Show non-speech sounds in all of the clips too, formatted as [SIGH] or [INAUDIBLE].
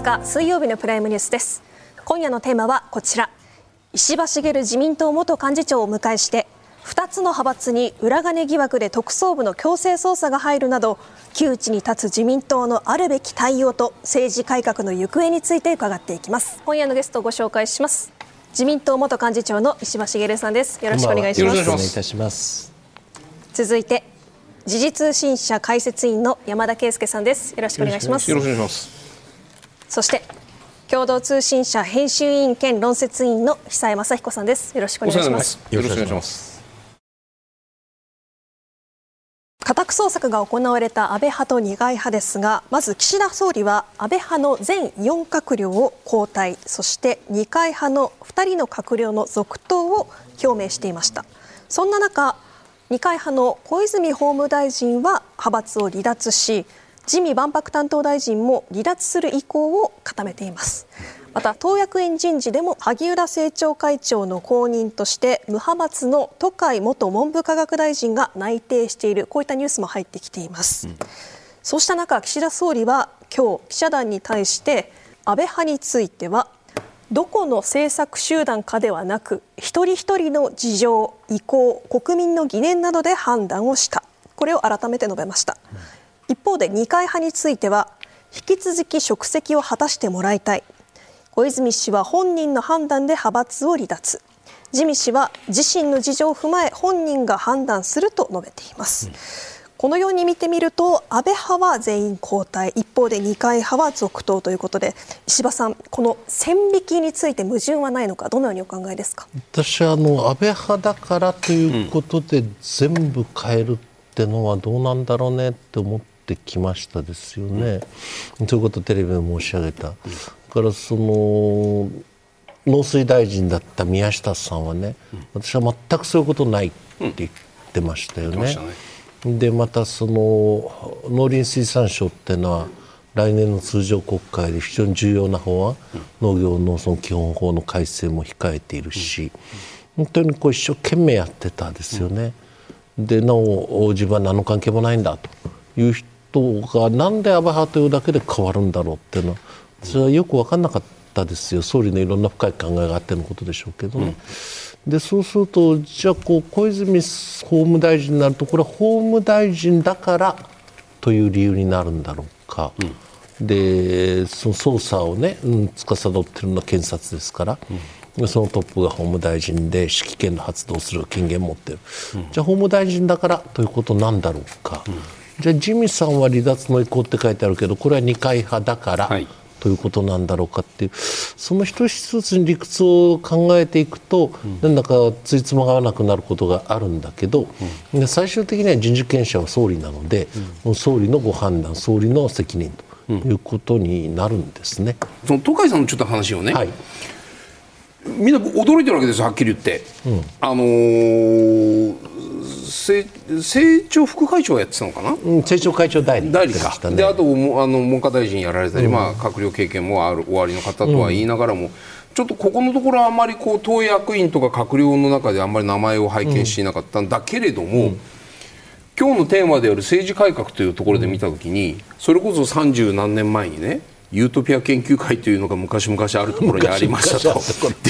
12月20日水曜日のプライムニュースです。今夜のテーマはこちら。石破茂自民党元幹事長を迎えして2つの派閥に裏金疑惑で特捜部の強制捜査が入るなど窮地に立つ自民党のあるべき対応と政治改革の行方について伺っていきます。今夜のゲストをご紹介します。自民党元幹事長の石破茂さんです。よろしくお願いします。よろしくお願いいたします。続いて時事通信社解説員の山田圭介さんです。よろしくお願いします。よろしくお願いしますそして共同通信社編集委員兼論説委員の久江雅彦さんです。よろしくお願いします。よろしくお願いします。家宅捜索が行われた安倍派と二階派ですがまず岸田総理は安倍派の全4閣僚を交代。そして二階派の2人の閣僚の続投を表明していました。そんな中二階派の小泉法務大臣は派閥を離脱し自見万博担当大臣も離脱する意向を固めています。また党役員人事でも萩生田政調会長の後任として無派閥の都会元文部科学大臣が内定しているこういったニュースも入ってきています、うん、そうした中岸田総理は今日記者団に対して安倍派についてはどこの政策集団かではなく一人一人の事情意向国民の疑念などで判断をした。これを改めて述べました、うん、一方で二階派については引き続き職責を果たしてもらいたい。小泉氏は本人の判断で派閥を離脱。自見氏は自身の事情を踏まえ本人が判断すると述べています、うん、このように見てみると安倍派は全員交代。一方で二階派は続投ということで石破さんこの線引きについて矛盾はないのかどのようにお考えですか？私はあの安倍派だからということで全部変えるってのはどうなんだろうねって思ってきましたですよね、うん、ということをテレビで申し上げた、うんからその農水大臣だった宮下さんはね、私は全くそういうことないって言ってましたよね。うん、でまたその農林水産省っていうのは来年の通常国会で非常に重要な法案、うん、農業農村基本法の改正も控えているし、うん、本当にこう一生懸命やってたですよね。でなお自分は何の関係もないんだという人がなんで安倍派というだけで変わるんだろうっていうのはそれはよく分かんなかったですよ。総理のいろんな深い考えがあってのことでしょうけど。ね。うん、でそうするとじゃあこう小泉法務大臣になるとこれは法務大臣だからという理由になるんだろうか。うん、でその捜査をね、うん、司っているのは検察ですから、うん、そのトップが法務大臣で指揮権の発動する権限を持っている、じゃあ法務大臣だからということなんだろうか、じゃあ自見さんは離脱の意向って書いてあるけどこれは二階派だから、はい。ということなんだろうかっていうその一つ一つに理屈を考えていくと、うん、なんだかついつまが合わなくなることがあるんだけど、うん、最終的には人事権者は総理なので、うん、総理のご判断総理の責任ということになるんですね。その東海さんのちょっと話をね、はいみんな驚いてるわけですよはっきり言って、うん、あのー政調副会長やってたのかな、うん、政調会長代理代理か、ね、であとあの文科大臣やられたり、うん、まあ、閣僚経験もある終わりの方とは言いながらも、うん、ちょっとここのところあんまりこう党役員とか閣僚の中であんまり名前を拝見していなかったんだけれども、今日のテーマである政治改革というところで見たときに、それこそ三十何年前にねユートピア研究会というのが昔々あるところにありましたと。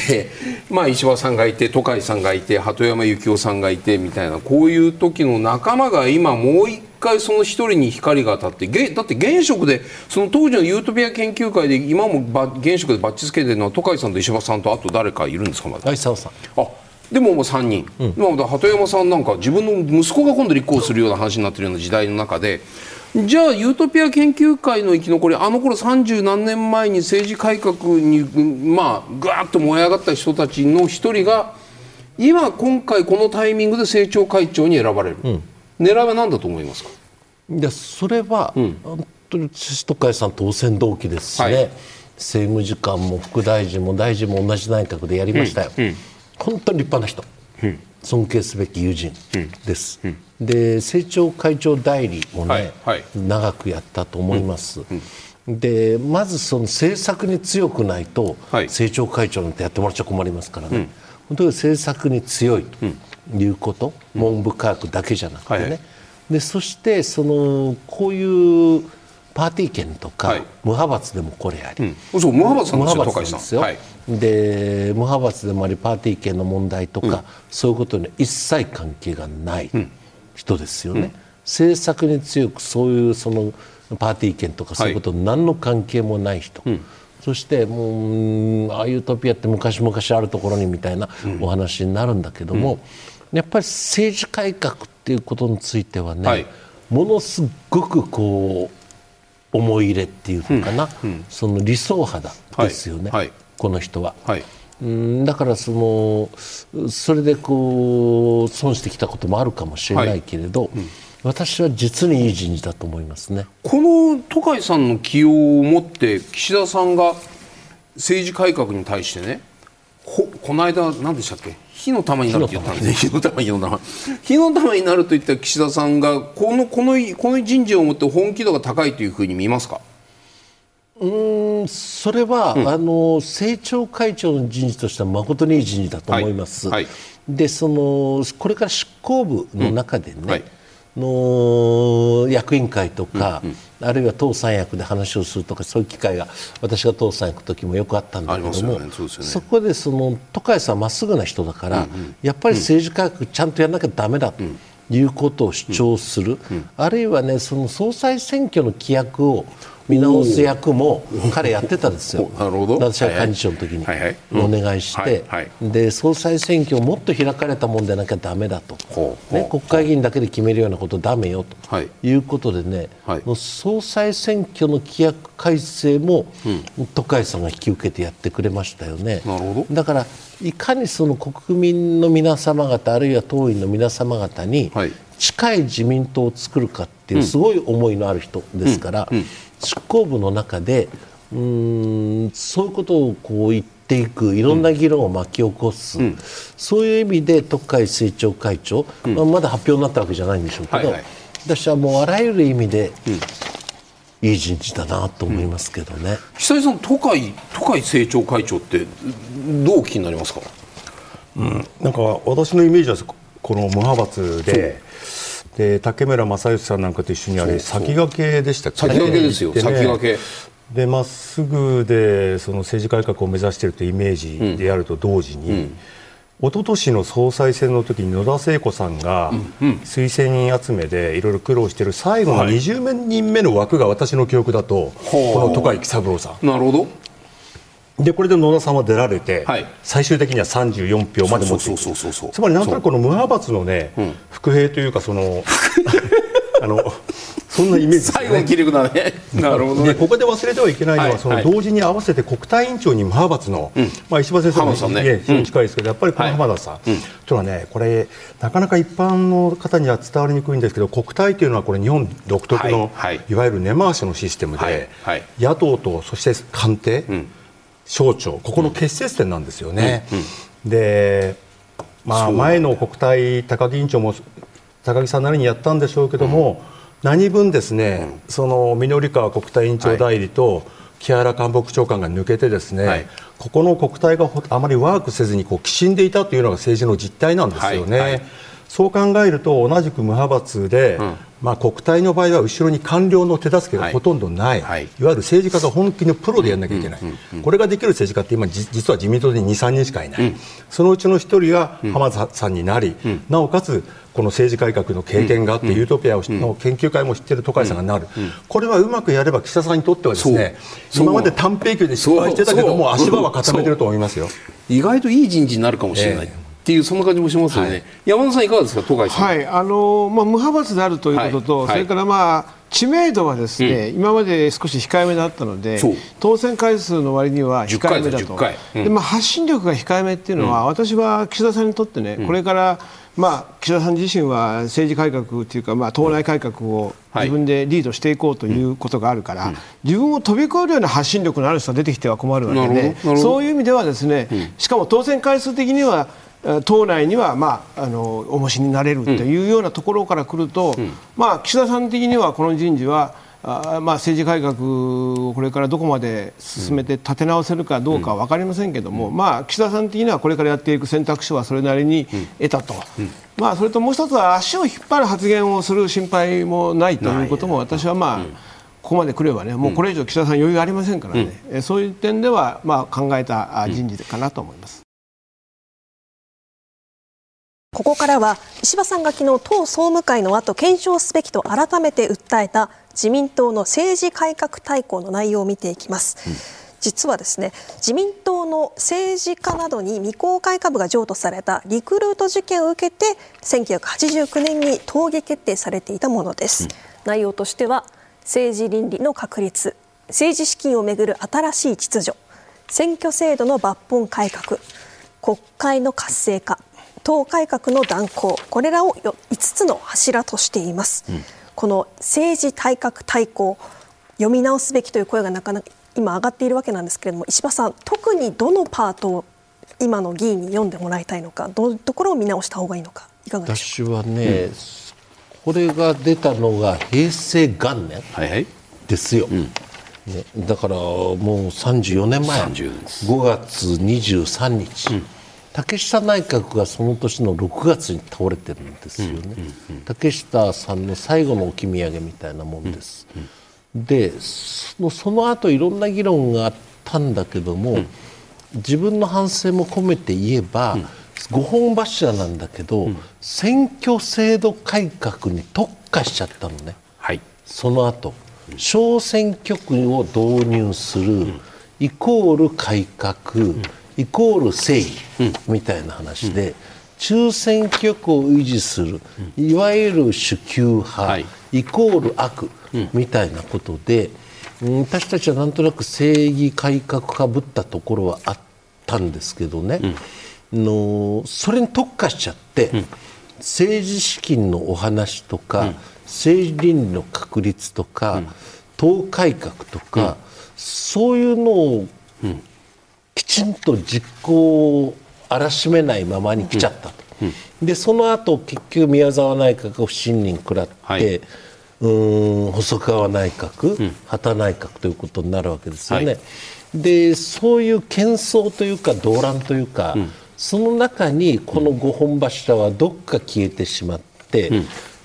で、まあ、石破さんがいて都会さんがいて鳩山幸夫さんがいてみたいなこういう時の仲間が今もう一回その一人に光が当たってだって現職でその当時のユートピア研究会で今も現職でバッチつけてるのは都会さんと石破さんとあと誰かいるんですかまだ。さん。あでももう3人、うん、鳩山さんなんか自分の息子が今度立候補するような話になってるような時代の中でじゃあユートピア研究会の生き残りあの頃三十何年前に政治改革にまあぐわっと燃え上がった人たちの一人が今今回このタイミングで政調会長に選ばれる、うん、狙いは何だと思いますか？いやそれは、うん、本当に都会さん当選同期ですしね、はい、政務次官も副大臣も大臣も同じ内閣でやりましたよ、うん、本当に立派な人、尊敬すべき友人です。で政調会長代理もね、はいはい、長くやったと思います。うんうん、でまずその政策に強くないと、はい、政調会長なんてやってもらっちゃ困りますからね、うん、本当に政策に強いということ、文部科学だけじゃなくてね、はい、でそしてそのこういうパーティー券とか、はい。無派閥でもこれあり、うん、そう無派閥なん無ですよですよ、はい。で無派閥でもありパーティー券の問題とか、そういうことに一切関係がない人ですよね、政策に強くそういうそのパーティー券とかそういうことに何の関係もない人、そしてもううんああいうトピアって昔々あるところにみたいなお話になるんだけども、やっぱり政治改革っていうことについてはね、はい。ものすごくこう思い入れっていうのかな、その理想派だですよね、はいはい。この人は。はい。うんだからそのそれでこう損してきたこともあるかもしれないけれど、私は実にいい人事だと思いますね。この都海さんの起用をもって岸田さんが政治改革に対してねほこの間何でしたっけ？火の玉になるって言ったんですね。火の玉火の玉火の玉になると言った岸田さんがこのこのこの人事をもって本気度が高いというふうに見ますか？うんそれは、あの政調会長の人事としては誠にいい人事だと思います。はいはい。でそのこれから執行部の中でね、はいの役員会とか、あるいは党三役で話をするとかそういう機会が私が党三役の時もよくあったんだけども、ね。そね。そこでその都海さんはまっすぐな人だから、やっぱり政治改革ちゃんとやらなきゃだめだということを主張する、あるいはねその総裁選挙の規約を見直す役も彼やってたんですよ。おなるほど。私は幹事長の時に。お願いして、で総裁選挙をもっと開かれたもんでなきゃだめだと、ね国会議員だけで決めるようなことだめよと、はい。い、うことでね、はい。もう総裁選挙の規約改正も、都海さんが引き受けてやってくれましたよね。なるほど。だからいかにその国民の皆様方あるいは党員の皆様方にはい。近い自民党を作るかっていうすごい思いのある人ですから、執行部の中でうーんそういうことをこう言っていくいろんな議論を巻き起こす、そういう意味で特会政調会長、まあ、まだ発表になったわけじゃないんでしょうけど、はいはい。私はもうあらゆる意味で、いい人事だなと思いますけどね。久井さん都会都会政調会長ってどうお聞きになりますか？なんか私のイメージはこの無派閥でで竹村正義さんなんかと一緒にあれ先駆けでしたっけ？先駆けですよでね。先駆け。でまっすぐでその政治改革を目指しているというイメージであると同時に、一昨年の総裁選の時に野田聖子さんが推薦人集めでいろいろ苦労している最後の20人目の枠が私の記憶だと、この戸海喜三郎さん。なるほどでこれで野田さんは出られて、はい。最終的には34票まで持っていく。そうそうそうそうそう。つまりなんとなくこの無派閥のね、伏兵というかその [LAUGHS] あのそんなイメージね。最後の切り札ね。[LAUGHS] なるほどね。でここで忘れてはいけないのは、はいはい。その同時に合わせて国対委員長に無派閥の、まあ、石破先生もね非常に近いですけど、やっぱりこの浜田さん、というのはね、これ、なかなか一般の方には伝わりにくいんですけど、国対というのは、これ、日本独特の、はいはい。いわゆる根回しのシステムで、はいはい。野党とそして官邸、省庁、ここの結節点なんですよね。でまあ、前の国対高木委員長も高木さんなりにやったんでしょうけども、何分ですね、その緑川国対委員長代理と木原官房副長官が抜けてですね、はい。ここの国対がほあまりワークせずにこうきしんでいたというのが政治の実態なんですよね。はい。はいそう考えると同じく無派閥で、まあ、国対の場合は後ろに官僚の手助けがほとんどない、はい。い、わゆる政治家が本気のプロでやらなきゃいけない、これができる政治家って今じ実は自民党で2、3人しかいない、そのうちの1人が浜田さんになり、なおかつこの政治改革の経験があって、ユートピアの研究会も知っている都会さんがなる、これはうまくやれば岸田さんにとってはですね今まで短平球で失敗してたけども足場は固めてると思いますよ。意外といい人事になるかもしれない、ええっていうそんな感じもしますよね、山田さんいかがですか？東海さん、はい。あのまあ、無派閥であるということと、はい。はいそれから、まあ、知名度はですね、今まで少し控えめだったので当選回数の割には控えめだ10と回。うん。でまあ、発信力が控えめっていうのは、私は岸田さんにとってね、これから、まあ、岸田さん自身は政治改革というか、まあ、党内改革をはい。自分でリードしていこうということがあるから、自分を飛び越えるような発信力のある人が出てきては困るわけでそういう意味ではですね、しかも当選回数的にはえー党内には、まあ、あの重しになれるというようなところから来ると、まあ、岸田さん的にはこの人事はあーまあ、政治改革をこれからどこまで進めて立て直せるかどうかは分かりませんけども、まあ、岸田さん的にはこれからやっていく選択肢はそれなりに得たと、まあ、それともう一つは足を引っ張る発言をする心配もないということも私は、まあここまで来ればね、もうこれ以上岸田さん余裕ありませんからね、うん、そういう点では、まあ、考えた人事かなと思います。ここからは石破さんが昨日党総務会の後検証すべきと改めて訴えた自民党の政治改革大綱の内容を見ていきます。うん。実はですね自民党の政治家などに未公開株が譲渡されたリクルート事件を受けて1989年に党議決定されていたものです、うん、内容としては政治倫理の確立政治資金をめぐる新しい秩序選挙制度の抜本改革国会の活性化党改革の断行これらを5つの柱としています、うん、この政治改革大綱読み直すべきという声がなかなか今上がっているわけなんですけれども石破さん特にどのパートを今の議員に読んでもらいたいのかどういうところを見直した方がいいのかいかがでしょう私はね、うん、これが出たのが平成元年ですよ、はい。はいうん、ね、だからもう34年前。5月23日、うん、竹下内閣がその年の6月に倒れてるんですよね、竹下さんの最後の置き土産みたいなもんです。うんでその後いろんな議論があったんだけども、うん、自分の反省も込めて言えば、うん、5本柱なんだけど、うん、選挙制度改革に特化しちゃったのね、はい、その後。小選挙区を導入する、イコール改革、イコール正義、みたいな話で、中選挙区を維持する、いわゆる主級派、はい、イコール悪、みたいなことで、うん、私たちはなんとなく正義改革かぶったところはあったんですけどね、うん、のそれに特化しちゃって、うん、政治資金のお話とか、政治倫理の確立とか、党改革とか、そういうのをきちんと実行を荒らしめないままに来ちゃったと。でその後結局宮沢内閣が不信任食らって、はい。うん細川内閣、うん、畑内閣ということになるわけですよね。はい、でそういう喧騒というか動乱というか、うん、その中にこの5本柱はどっか消えてしまって、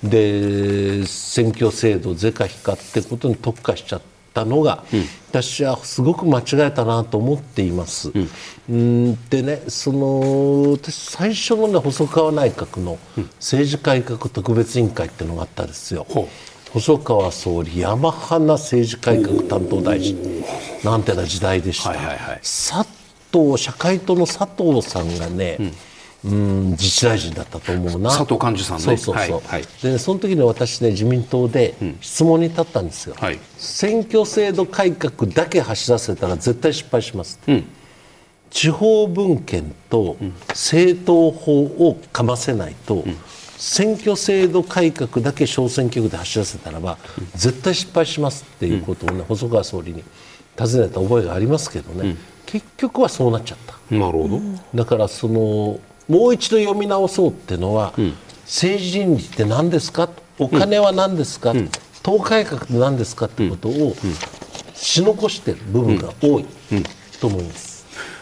うん、で選挙制度是か非かってことに特化しちゃったのが、私はすごく間違えたなと思っています。うん。でねその私最初のね細川内閣の政治改革特別委員会っていうのがあったんですよ。細川総理山花政治改革担当大臣。なんてな時代でした、はいはいはい、佐藤社会党の佐藤さんがね、うん、自治大臣だったと思うな。佐藤幹事さんね。そうそうそう、はいはい、でその時に私ね自民党で質問に立ったんですよ、うんはい、選挙制度改革だけ走らせたら絶対失敗します、うん、地方分権と政党法をかませないと、うん。選挙制度改革だけ小選挙区で走らせたらば、絶対失敗しますっていうことをね、細川総理に尋ねた覚えがありますけどね、結局はそうなっちゃった。なるほど。だからそのもう一度読み直そうっていうのは、政治倫理って何ですかお金は何ですか、党改革って何ですかってことをし残している部分が多いと思います。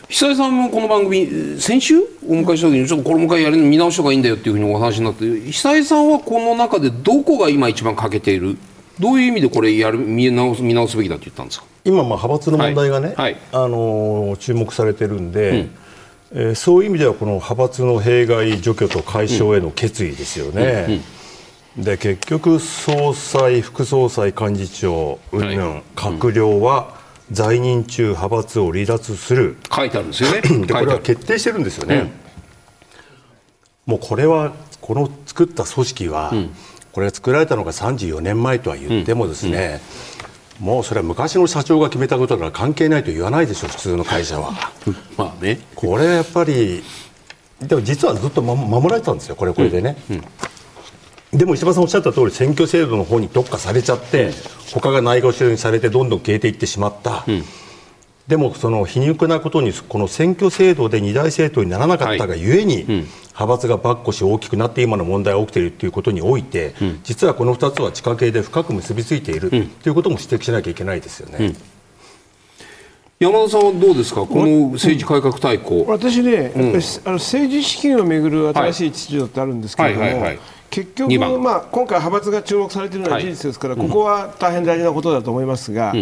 久井さんもこの番組先週お迎えした時にちょっとこれもう一回やる見直した方がいいんだよっていうふうにお話になって久井さんはこの中でどこが今一番欠けている？どういう意味でこれやる見直す見直すべきだって言ったんですか？今、まあ派閥の問題がね、はい。はい、あの注目されてるんで、うんえー、そういう意味ではこの派閥の弊害除去と解消への決意ですよね。うんうんで結局、総裁、副総裁、幹事長、うんぬん、閣僚は在任中派閥を離脱する。書いてあるんですよね。[COUGHS] でこれは決定してるんですよね、うん、もうこれはこの作った組織は、うん、これが作られたのが34年前とは言ってもですね、うん、もうそれは昔の社長が決めたことだから関係ないと言わないでしょ普通の会社は。[LAUGHS] まあね。これはやっぱりでも実はずっと守られてたんですよこれこれでね、でも石破さんおっしゃった通り選挙制度の方に特化されちゃって、うん、他がないがしろにされてどんどん消えていってしまった、うん、でもその皮肉なことにこの選挙制度で二大政党にならなかったがゆえに、はいうん、派閥がばっこし大きくなって今の問題が起きているということにおいて、実はこの2つは地下系で深く結びついているということも指摘しなきゃいけないですよね。山田さんはどうですか、この政治改革大綱、私ね、あの政治資金をめぐる新しい秩序ってあるんですけれども、結局二番、まあ、今回、派閥が注目されているのは事実ですから、ここは大変大事なことだと思いますが、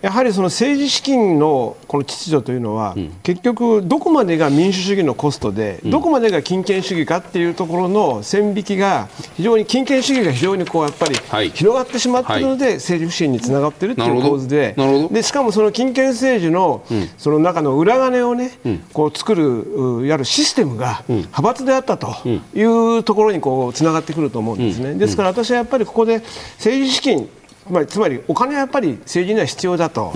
やはりその政治資金のこの秩序というのは、結局、どこまでが民主主義のコストで、どこまでが金権主義かっていうところの線引きが、非常に金権主義が非常にこうやっぱはい。り広がってしまっているので、政治不信につながっているっていう構図でで、しかもその金権政治のその中の裏金をね、こう作る、ういわゆるシステムが派閥であったというところにこうつながってくると思うんですね。ですから私はやっぱりここで政治資金つまりつまりお金はやっぱり政治には必要だと。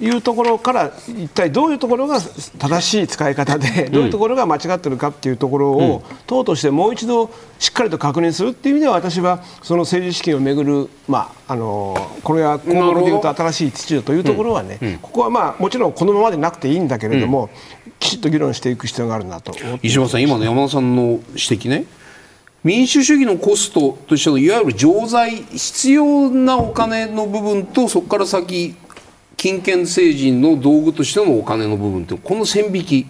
いうところから一体どういうところが正しい使い方でどういうところが間違っているかっていうところを党としてもう一度しっかりと確認するっていう意味では私はその政治資金をめぐるまああのこれは今後でいうと新しい秩序というところはねここはまあもちろんこのままでなくていいんだけれどもきちっと議論していく必要があるなと石破さん、今の山田さんの指摘ね、民主主義のコストとしてのいわゆる常在、必要なお金の部分と、そこから先、金権政治の道具としてのお金の部分って、この線引き、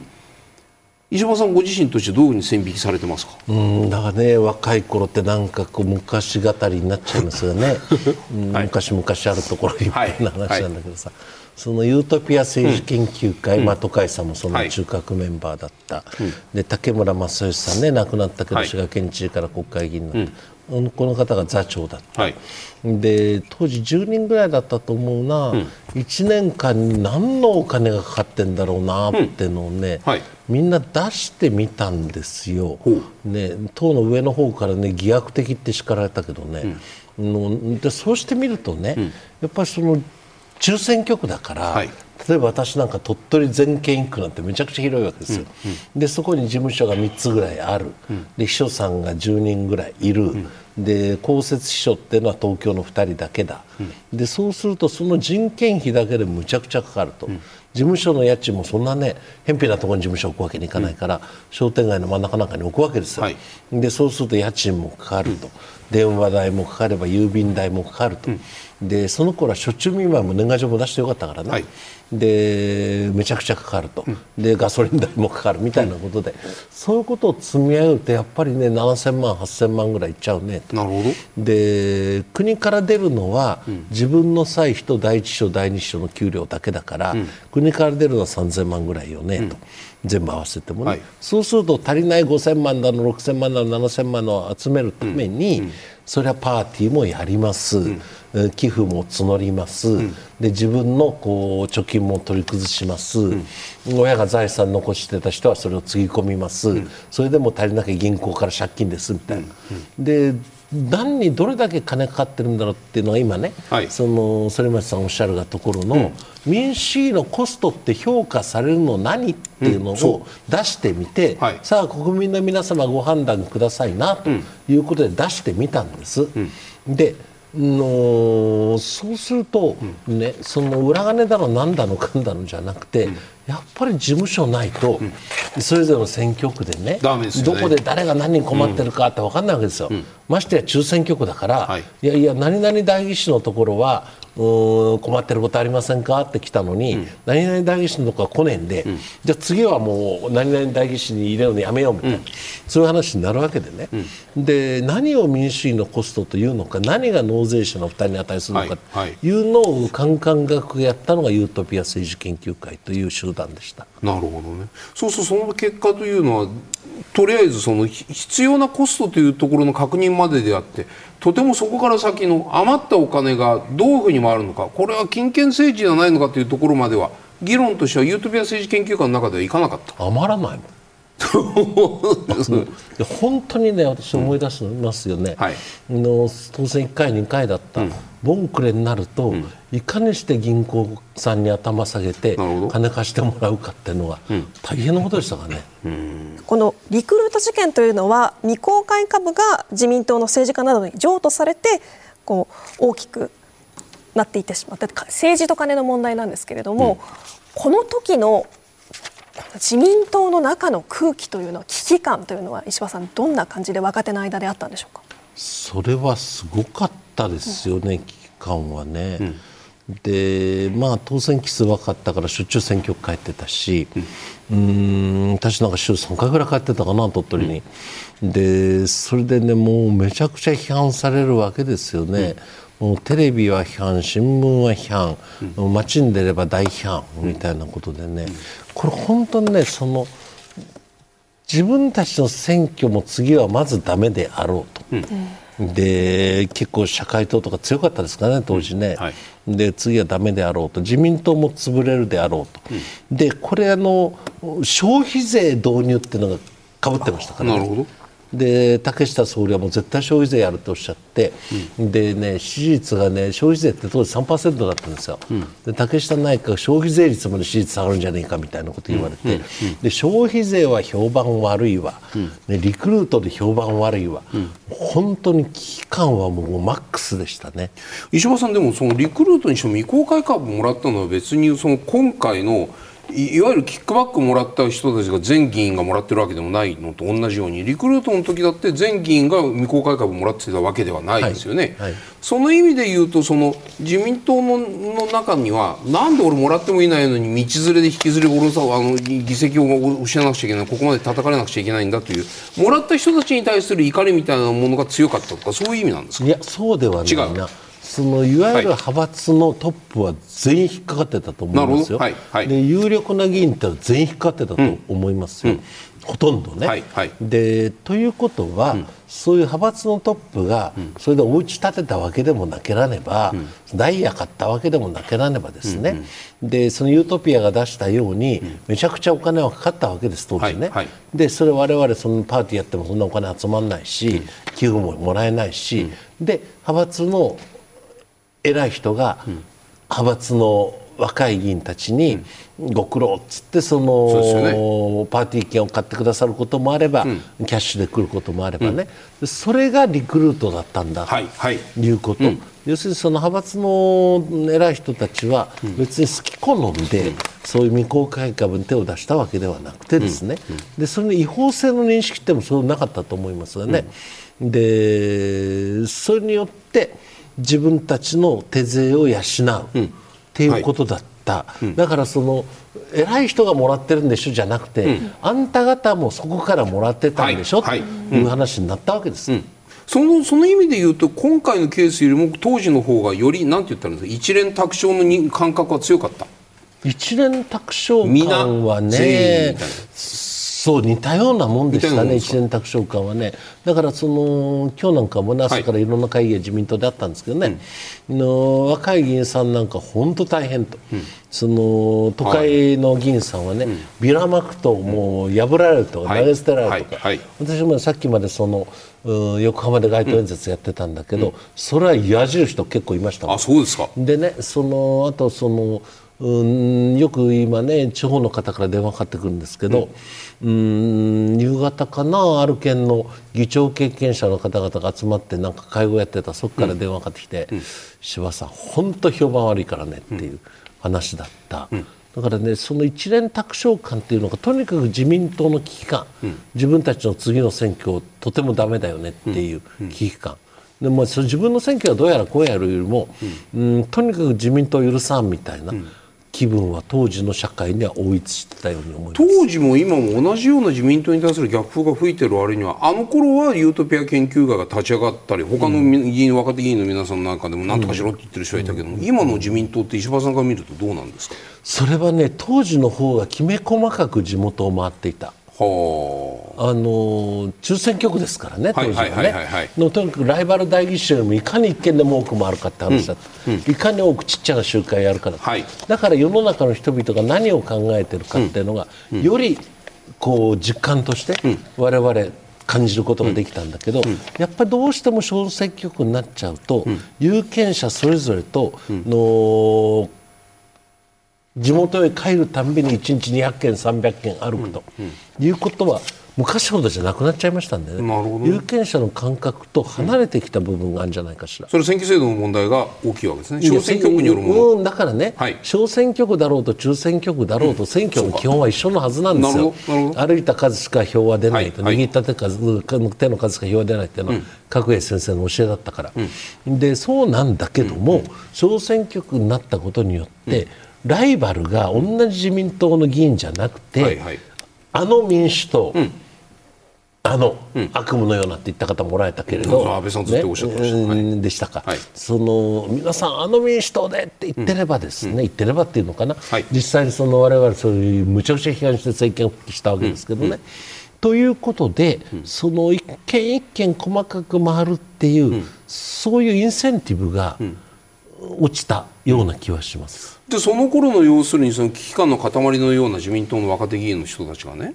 石破さんご自身としてどういうふうに線引きされてますか？うんだからね若い頃ってなんかこう昔語りになっちゃいますよね、[LAUGHS] うんはい。昔々あるところにみたいな話なんだけどさ、そのユートピア政治研究会、まあ、都会さんもそのはい。中核メンバーだった、で竹村正義さんね亡くなったけど、はい。滋賀県知事から国会議員になった、うんこの方が座長だった、はい。で当時10人ぐらいだったと思うな、1年間に何のお金がかかってんだろうなってのをね、はい。みんな出してみたんですよ。ほ、ね、党の上の方からね偽悪的って叱られたけどね、のでそうしてみるとね、やっぱりその中選挙区だから、はい例えば私なんか鳥取全県1区なんてめちゃくちゃ広いわけですよ、でそこに事務所が3つぐらいある、で秘書さんが10人ぐらいいる、で公設秘書っていうのは東京の2人だけだ、でそうするとその人件費だけでむちゃくちゃかかると、事務所の家賃もそんなね偏僻なところに事務所を置くわけにいかないから、商店街の真ん中なんかに置くわけですよ、はい。でそうすると家賃もかかると、電話代もかかれば郵便代もかかると、でその頃は暑中見舞いも年賀状も出してよかったからね、はい。でめちゃくちゃかかると、でガソリン代もかかるみたいなことで、そういうことを積み上げるとやっぱりね7000万8000万ぐらいいっちゃうねと。なるほど。で国から出るのは、自分の歳費と第一秘書第二秘書の給料だけだから、国から出るのは3000万ぐらいよね、と全部合わせてもね、はい。そうすると足りない5000万だの6000万だの7000万のを集めるために、それはパーティーもやります、えー寄付も募ります、で自分のこう貯金も取り崩します、親が財産残してた人はそれをつぎ込みます、それでも足りなきゃ銀行から借金ですみたいな。で何にどれだけ金かかってるんだろうっていうのが今ね、はい。その反町さんおっしゃるがところの、民主主義のコストって評価されるの何っていうのを出してみて、はい。さあ国民の皆様ご判断くださいなということで出してみたんです。でのそうすると、ね、その裏金だのなんだのかんだのじゃなくて、やっぱり事務所ないと、それぞれの選挙区でねね。どこで誰が何人困ってるかって分かんないわけですよ、ましてや中選挙区だから、はい。い、やいや何々代議士のところは困ってることありませんか？って来たのに、何々代議士のところは来ねえんで、じゃあ次はもう何々代議士に入れるのやめようみたいな、そういう話になるわけでね、で何を民主主義のコストというのか何が納税者の負担に値するのかというのをカンカン学がやったのがユートピア政治研究会という集団でした。なるほどね。そうするとその結果というのはとりあえずその必要なコストというところの確認までであってとてもそこから先の余ったお金がどういうふうに回るのかこれは金権政治じゃないのかというところまでは議論としてはユートピア政治研究会の中ではいかなかった。余らないもん [LAUGHS] 本当にね私思い出しますよね、はい。の当選1回2回だった、ボンクレになると、いかにして銀行さんに頭下げて金貸してもらうかっていうのが大変なことでしたからね、このリクルート事件というのは未公開株が自民党の政治家などに譲渡されてこう大きくなっていってしまった。か政治と金の問題なんですけれども、この時の自民党の中の空気というのは危機感というのは石破さんどんな感じで若手の間であったんでしょうか？それはすごかったですよね、危機感はね。でまあ当選期数分かったからしょっちゅう選挙区帰ってたし、うん。私なんか週3回ぐらい帰ってたかな鳥取に、でそれでねもうめちゃくちゃ批判されるわけですよね。もうテレビは批判新聞は批判、街に出れば大批判みたいなことでね、これ本当にねその自分たちの選挙も次はまずダメであろうと。で結構社会党とか強かったですからね当時ね、はい。で次はダメであろうと。自民党も潰れるであろうと、でこれあの消費税導入っていうのがかぶってましたからね。なるほどで竹下総理はもう絶対消費税やるとおっしゃって、でね支持率がね消費税って当時3%だったんですよ、で竹下内閣消費税率まで支持率下がるんじゃねえかみたいなこと言われて、で消費税は評判悪いわ、ね、リクルートで評判悪いわ、本当に危機感はもうマックスでしたね。石破さんでもそのリクルートにしても未公開株もらったのは別にその今回のいいわゆるキックバックもらった人たちが全議員がもらってるわけでもないのと同じようにリクルートの時だって全議員が未公開株もらってたわけではないですよね、はい。はい。その意味で言うとその自民党のの中にはなんで俺もらってもいないのに道連れで引きずり下ろさあの議席を失わなくちゃいけないここまで叩かれなくちゃいけないんだというもらった人たちに対する怒りみたいなものが強かったとかそういう意味なんですか？いやそうではない違う。なそのいわゆる派閥のトップは全員引っかかってたと思いますよ、はい。はい。で有力な議員って全員引っかかってたと思いますよ、ほとんどね、はい。はい。でということは、そういう派閥のトップがそれでお家建てたわけでもなけらねば、ダイヤ買ったわけでもなけらねばですね、でそのユートピアが出したように、めちゃくちゃお金はかかったわけです当時ね、はい。はい。でそれ我々そのパーティーやってもそんなお金集まらないし、寄付ももらえないし、で派閥の偉い人が派閥の若い議員たちにご苦労っつってそのパーティー券を買ってくださることもあれば、キャッシュで来ることもあればね、でそれがリクルートだったんだということ、要するにその派閥の偉い人たちは別に好き好んで、そういう未公開株に手を出したわけではなくてですね、でそれの違法性の認識ってもそうなかったと思いますよね。でそれによって自分たちの手勢を養う。っていうことだった、だからその偉い人がもらってるんでしょ？じゃなくて、あんた方もそこからもらってたんでしょ、はい。とい。う話になったわけです。そのその意味で言うと今回のケースよりも当時の方がよりなんて言ったらいいんですか？一連卓勝のに感覚は強かった。一連卓勝感はねみたいなそう似たようなもんでしたね一連卓勝感はね。だからその今日なんかもね朝からいろんな会議が自民党であったんですけどね、の若い議員さんなんか本当大変と、その都会の議員さんはね、ビラまくともう破られるとか、はい。投げ捨てられるとか、はい。はい。私もさっきまでそのうん横浜で街頭演説やってたんだけど、それは矢印と結構いましたもん。あそうですか。でねそのあとそのうんよく今ね地方の方から電話かかってくるんですけど、うん、夕方かなある県の議長経験者の方々が集まってなんか会合やってたそこから電話かかってきて「柴、さん本当評判悪いからね」っていう話だった。だからねその一連卓勝感っていうのがとにかく自民党の危機感、自分たちの次の選挙をとてもダメだよねっていう危機感、でもそれ自分の選挙はどうやらこうやるよりも、うん、とにかく自民党を許さんみたいな気分は当時の社会には応一してたように思います。当時も今も同じような自民党に対する逆風が吹いてる割にはあの頃はユートピア研究会が立ち上がったり他の議員、若手議員の皆さんの中でも何とかしろって言ってる人はいたけども、今の自民党って石破さんから見るとどうなんですか？それはね当時の方がきめ細かく地元を回っていた。はあの中選挙区ですからね、当時はね。のとにかくライバル代議士よりもいかに一件でも多く回るかって話だった、いかに多くちっちゃな集会やるかだはい。だから世の中の人々が何を考えてるかっていうのが、よりこう実感として我々感じることができたんだけど、やっぱりどうしても小選挙区になっちゃうと、有権者それぞれとの地元へ帰るたんびに1日200件300件歩くと。いうことは昔ほどじゃなくなっちゃいましたんでね。なるほど。有権者の感覚と離れてきた部分があるんじゃないかしら。それ選挙制度の問題が大きいわけですね。小選挙区によるもの。うん、だからね、はい。小選挙区だろうと中選挙区だろうと選挙の基本は一緒のはずなんですよ。なるほどなるほ歩いた数しか票は出ないと、はいはい。握った手数手の数しか票は出ないっていうのは、角栄先生の教えだったから、でそうなんだけども、小選挙区になったことによって、ライバルが同じ自民党の議員じゃなくて、はいはい。あの民主党、あの、悪夢のようなって言った方もおられたけれど、うん安倍さんずっとおっしゃってましたね。はいうんでしたか、はい。その皆さん、あの民主党でって言ってればですね、言ってればっていうのかな、はい。実際にその我々そういうむちゃくちゃ批判して政権復帰したわけですけどね。ということで、その一件一件細かく回るっていう、そういうインセンティブが落ちたような気はします。でその頃の要するにその危機感の塊のような自民党の若手議員の人たちがね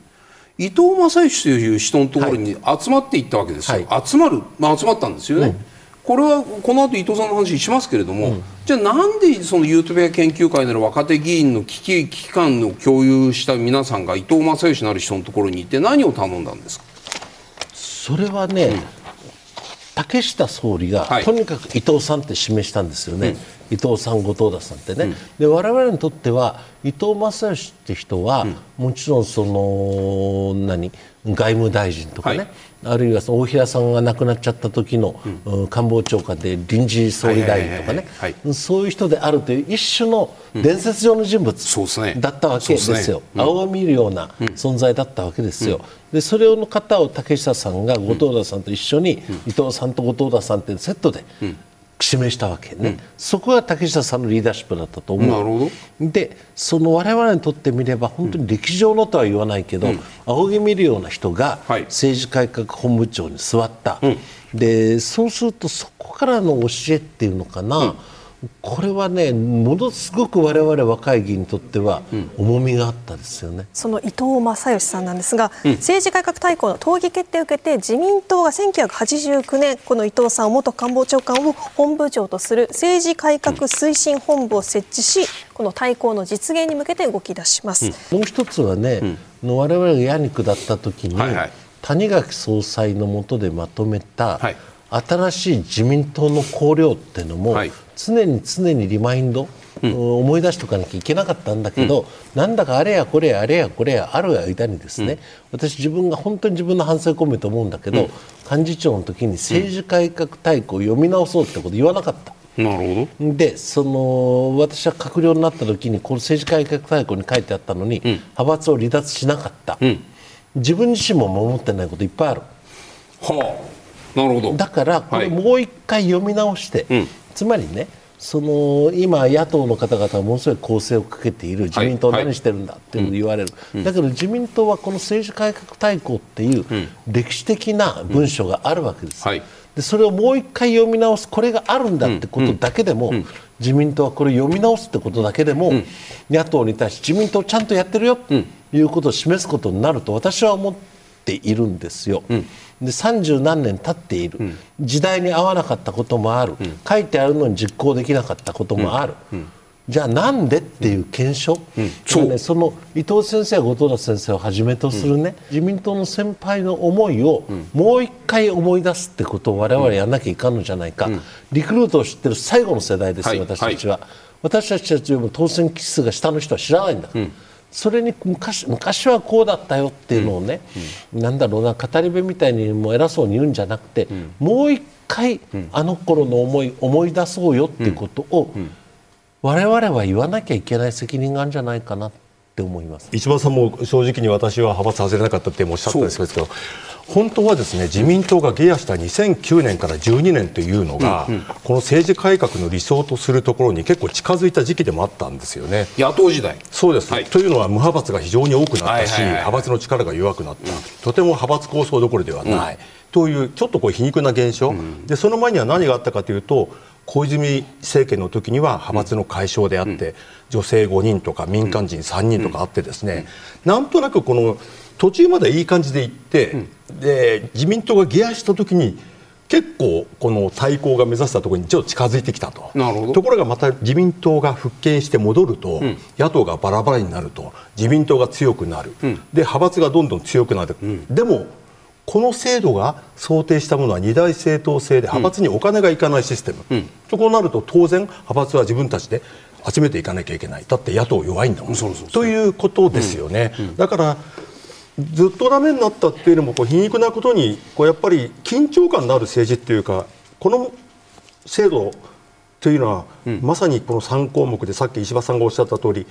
伊藤正義という人のところに集まっていったわけですよ、集まる、まあ、集まったんですよね、これはこの後伊藤さんの話しますけれども、じゃあなんでそのユートピア研究会なる若手議員の危機危機感を共有した皆さんが伊藤正義なる人のところに行って何を頼んだんですか？それはね、竹下総理が、はい。とにかく伊藤さんって示したんですよね、伊藤さん、後藤田さんってね、で我々にとっては伊藤正義って人は、もちろんその何？外務大臣とかね、はいあるいはその大平さんが亡くなっちゃった時の、うん。官房長官で臨時総理大臣とかね。そういう人であるという一種の伝説上の人物だったわけですよ。青を見るような存在だったわけですよ。でそれの方を竹下さんが後藤田さんと一緒に、伊藤さんと後藤田さんってセットで指名したわけね、そこが竹下さんのリーダーシップだったと思う。なるほでその我々にとってみれば本当に歴史上のとは言わないけど、仰ぎ見るような人がはい。政治改革本部長に座った、でそうするとそこからの教えっていうのかな、これはねものすごく我々若い議員にとっては重みがあったですよね。その伊藤正義さんなんですが、政治改革大綱の討議決定を受けて自民党が1989年この伊藤さんを元官房長官を本部長とする政治改革推進本部を設置しこの大綱の実現に向けて動き出します。もう一つはね、の我々がヤニクだった時に、はいはい。谷垣総裁の下でまとめた、はい。新しい自民党の綱領っていうのも、はい常に常にリマインド、思い出しておかなきゃいけなかったんだけど、なんだかあれやこれやあれやこれやある間にですね、私自分が本当に自分の反省を込めて思うんだけど、幹事長の時に政治改革大綱を読み直そうってこと言わなかった。なるほど。でその私は閣僚になった時にこの政治改革大綱に書いてあったのに、派閥を離脱しなかった、自分自身も守ってないこといっぱいある。はあ。なるほど。だからこはい。れもう一回読み直して、んつまりねその今野党の方々はものすごい攻勢をかけている自民党はい。何してるんだっていうのを言われる、だけど自民党はこの政治改革大綱っていう歴史的な文書があるわけです、はい。でそれをもう一回読み直すこれがあるんだってことだけでも、自民党はこれを読み直すってことだけでも、野党に対して自民党ちゃんとやってるよということを示すことになると私は思っているんですよ。で30何年経っている、時代に合わなかったこともある、書いてあるのに実行できなかったこともある、じゃあなんでっていう検証、そうね、その伊藤先生後藤田先生をはじめとするね、自民党の先輩の思いをもう一回思い出すってことを我々やんなきゃいかんのじゃないか、リクルートを知ってる最後の世代ですよ、はい。私たちは、私たちたちよりも当選期数が下の人は知らないんだから。それに昔昔はこうだったよっていうのをね、なんだろうな語り部みたいにもう偉そうに言うんじゃなくて、もう一回あの頃の思い思い出そうよっていうことを、我々は言わなきゃいけない責任があるんじゃないかなって思います。市場さんも正直に私は派閥外れなかったっておっしゃったんですけど本当はですね自民党が下野した2009年から12年というのが、この政治改革の理想とするところに結構近づいた時期でもあったんですよね。野党時代。そうです、はい。というのは無派閥が非常に多くなったし、はいはいはい。派閥の力が弱くなった、とても派閥構想どころではない、というちょっとこう皮肉な現象、でその前には何があったかというと小泉政権の時には派閥の解消であって、女性5人とか民間人3人とかあってですね、なんとなくこの途中までいい感じでいって、で自民党が下野した時に結構この対抗が目指したところにちょっと近づいてきたと。ところがまた自民党が復権して戻ると、野党がバラバラになると自民党が強くなる、で派閥がどんどん強くなる、でもこの制度が想定したものは二大政党制で派閥にお金がいかないシステム、とこうなると当然派閥は自分たちで集めていかなきゃいけない。だって野党弱いんだもん。ということですよね、だからずっとダメになったっていうのもこう皮肉なことにこうやっぱり緊張感のある政治っていうかこの制度というのは、まさにこの3項目でさっき石破さんがおっしゃった通り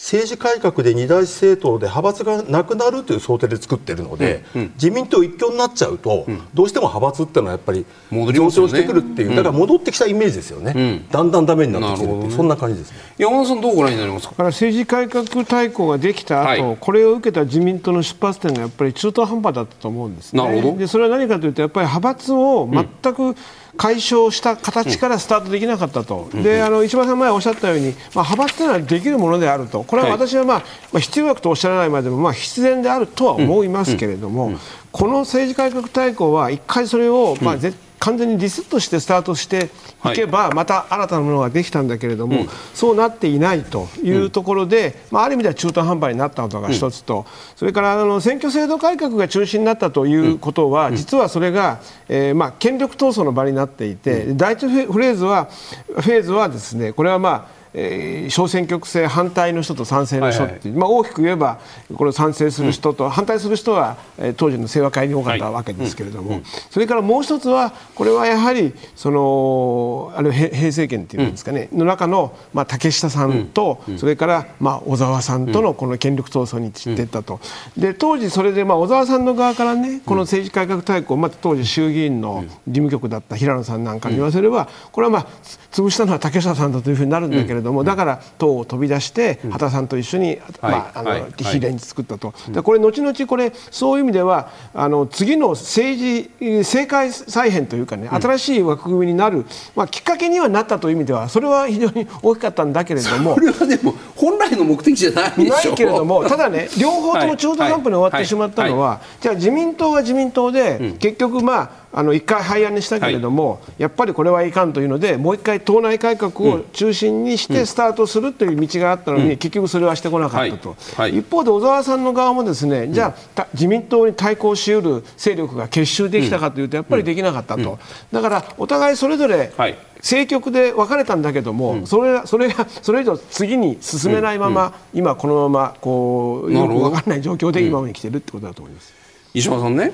政治改革で二大政党で派閥がなくなるという想定で作ってるので、自民党一強になっちゃうと、どうしても派閥っていうのはやっぱり上昇してくるっていう、だから戻ってきたイメージですよね、だんだんダメになってきてるっていう、そんな感じですね。山田さん、どうご覧になりますか？だから政治改革大綱ができた後、はい。これを受けた自民党の出発点がやっぱり中途半端だったと思うんですね。なるほど。でそれは何かというとやっぱり派閥を全く解消した形からスタートできなかったと、であの石破さん前おっしゃったように、まあ、派閥というのはできるものであると、これははい。私は、まあまあ、必要悪とおっしゃらないまでも、まあ、必然であるとは思いますけれども、この政治改革大綱は一回それを、まあ、ぜ完全にリセットしてスタートしていけば、また新たなものができたんだけれども、そうなっていないというところで、まあ、ある意味では中途半端になったことが一つと、それからあの選挙制度改革が中心になったということは、実はそれが、えーまあ、権力闘争の場になっていて、第一フェフレーズはフェーズはですねこれはまあえー小選挙区制反対の人と賛成の人っていう、まあ、大きく言えばこれを賛成する人と反対する人は、えー当時の清和会に多かったわけですけれども、それからもう一つはこれはやはりそのあの平平成権っていうんですかね、の中の、まあ、竹下さんと、それから、まあ、小沢さんとのこの権力闘争に散っていったと、で当時それで、まあ、小沢さんの側からねこの政治改革大綱、まあ、当時衆議院の事務局だった平野さんなんかに言わせれば、これはまあつ潰したのは竹下さんだというふうになるんだけれども、だから党を飛び出して畑さんと一緒に、まああのはい。比例に作ったと、でこれ後々これそういう意味ではあの次の政治政界再編というかね新しい枠組みになる、まあ、きっかけにはなったという意味ではそれは非常に大きかったんだけれども。こ。れはでも本来の目的じゃないでしょ。ないけれども、ただね、[LAUGHS] 両方とも中途半端に終わってしまったのは、じゃあ、自民党は自民党で、結局、まあ、あの一回廃案にしたけれども、やっぱりこれはいかんというので、もう一回党内改革を中心にしてスタートするという道があったのに、結局それはしてこなかったと、はい。はい。一方で小沢さんの側もですね、じゃあ、た自民党に対抗しうる勢力が結集できたかというと、やっぱりできなかったと、だからお互いそれぞれはい。政局で分かれたんだけども、それがそれがそれ以上次に進めないまま、今このままこうよく分からない状況で今まで来てるってことだと思います。石破さんね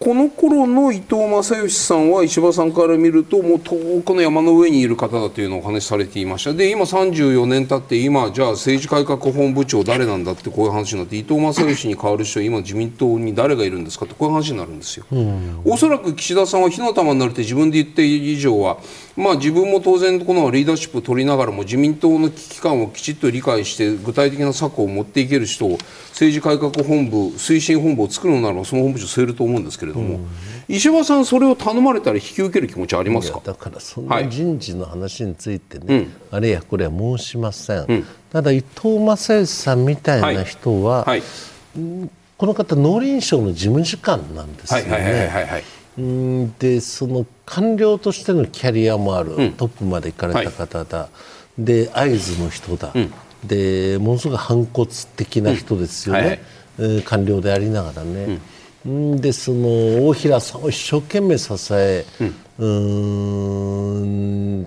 この頃の伊藤正義さんは石破さんから見るともう遠くの山の上にいる方だというのをお話しされていました。で今34年経って今じゃあ政治改革本部長誰なんだってこういう話になって伊藤正義に代わる人今自民党に誰がいるんですかってこういう話になるんですよ、おそらく岸田さんは火の玉になるって自分で言っている以上はまあ自分も当然このリーダーシップを取りながらも自民党の危機感をきちっと理解して具体的な策を持っていける人を政治改革本部推進本部を作るのならばその本部長据えると思うんですけれども、石破さんそれを頼まれたら引き受ける気持ちはありますか？だからそんはない人事の話についてね、あれやこれや申しません、ただ伊藤正義さんみたいな人は、はい。この方農林省の事務次官なんですよはいはいはいはいね。はい。うん。でその官僚としてのキャリアもある、トップまで行かれた方だ、で会津の人だ、でものすごく反骨的な人ですよね、うんはい。官僚でありながらね、うんでその大平さんを一生懸命支え、うーん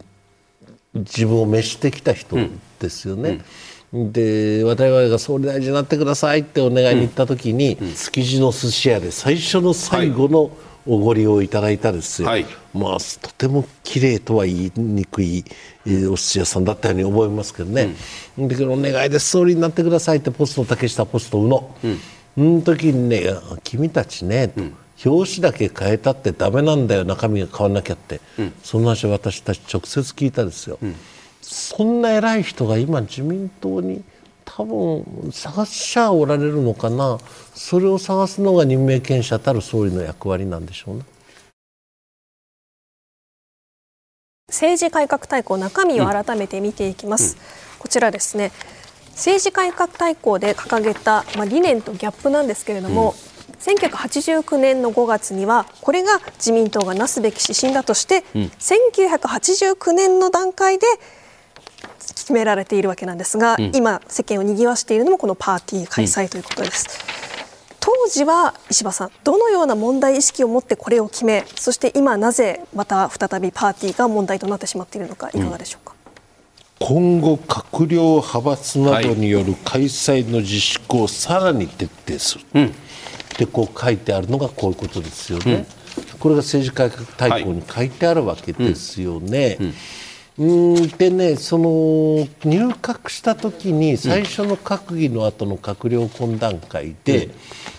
自分を召してきた人ですよね。で我々が総理大臣になってくださいってお願いに行った時に、築地の寿司屋で最初の最後のおごりをいただいたですよ、はい。まあとても綺麗とは言いにくい、えーお寿司屋さんだったように思いますけどね、だけどお願いです。総理になってくださいってポスト竹下ポスト宇野、その時にね君たちね、と表紙だけ変えたってダメなんだよ中身が変わんなきゃって、そん。な話を私たち直接聞いたですよ、そんな偉い人が今自民党に多分探しちゃおられるのかな。それを探すのが任命権者たる総理の役割なんでしょうね。政治改革大綱中身を改めて見ていきます、こちらですね政治改革大綱で掲げた、まあ、理念とギャップなんですけれども、1989年の5月にはこれが自民党がなすべき指針だとして、うん、1989年の段階で決められているわけなんですが、うん、今世間を賑わしているのもこのパーティー開催ということです。うん当時は石破さんどのような問題意識を持ってこれを決めそして今なぜまた再びパーティーが問題となってしまっているのかいかがでしょうか、うん、今後閣僚派閥などによる開催の自粛をさらに徹底する、はい、でこう書いてあるのがこういうことですよね、うん、これが政治改革大綱に書いてあるわけですよね。うん。うん。でねその入閣した時に最初の閣議の後の閣僚懇談会で、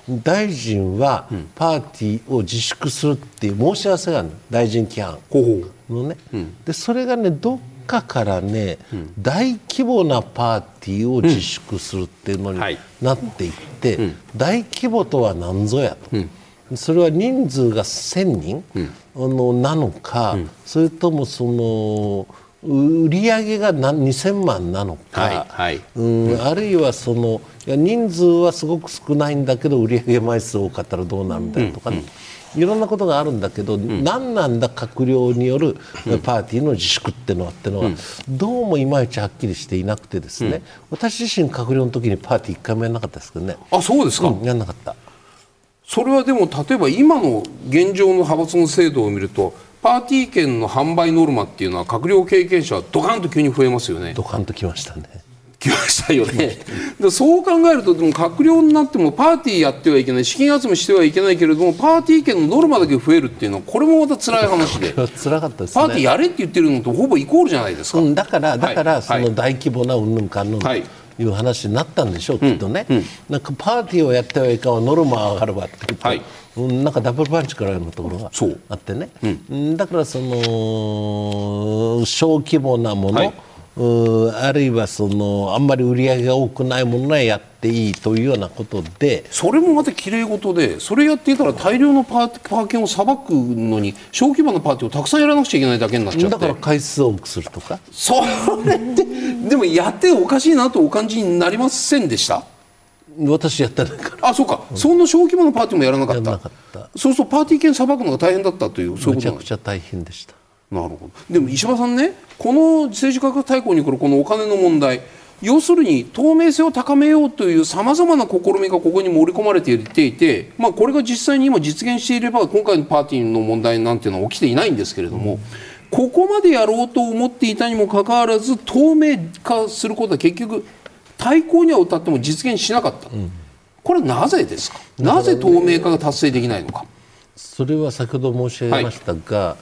うん、大臣はパーティーを自粛するっていう申し合わせがあるの。大臣規範のね、うん、でそれがねどっかからね、うん、大規模なパーティーを自粛するっていうのになっていって、大規模とは何ぞやと。それは人数が1000人、うん、なのか、うん、それともその売上が何2000万なのか、はいはい、うん、あるいはその人数はすごく少ないんだけど売上枚数多かったらどうなるんだとかね、うん、いろんなことがあるんだけど、うん、何なんだ閣僚によるパーティーの自粛ってのはってのは、どうもいまいちはっきりしていなくてですね、私自身閣僚の時にパーティー1回もやらなかったですけどね。あそうですか、やらなかった。それはでも例えば今の現状の派閥の制度を見るとパーティー券の販売ノルマっていうのは閣僚経験者はドカンと急に増えますよね。ドカンときましたね。きましたよね。でそう考えるとでも閣僚になってもパーティーやってはいけない資金集めしてはいけないけれどもパーティー券のノルマだけ増えるっていうのはこれもまた辛い話で。辛かったです、ね、パーティーやれって言ってるのとほぼイコールじゃないですか、うん、だからだから、その大規模なうんぬんかんぬん、はい。いう話になったんでしょう、きっとね、うん。うん、なんかパーティーをやってはいかんわノルマ上がるわって言って、はい、なんかダブルパンチからのところがあってね、うん、だからその小規模なもの、はいあるいはそのあんまり売り上げが多くないものはやっていいというようなことで。それもまたきれい事でそれやっていたら大量のパーパーケンをさばくのに小規模なパーティーをたくさんやらなくちゃいけないだけになっちゃって。だから回数を多くするとか。それってでもやっておかしいなとお感じになりませんでした？私やってないから。あそうか、うん、そんな小規模なパーティーもやらなかった。そうするとパーティー券さばくのが大変だったというそういうことめちゃくちゃ大変でしたなるほど。でも石破さんねこの政治改革大綱に来るこのお金の問題要するに透明性を高めようというさまざまな試みがここに盛り込まれていて、まあ、これが実際に今実現していれば今回のパーティーの問題なんていうのは起きていないんですけれども、うん、ここまでやろうと思っていたにもかかわらず透明化することは結局対抗には歌っても実現しなかった、うん、これはなぜですか？なぜ透明化が達成できないのか。それは先ほど申し上げましたが、はい、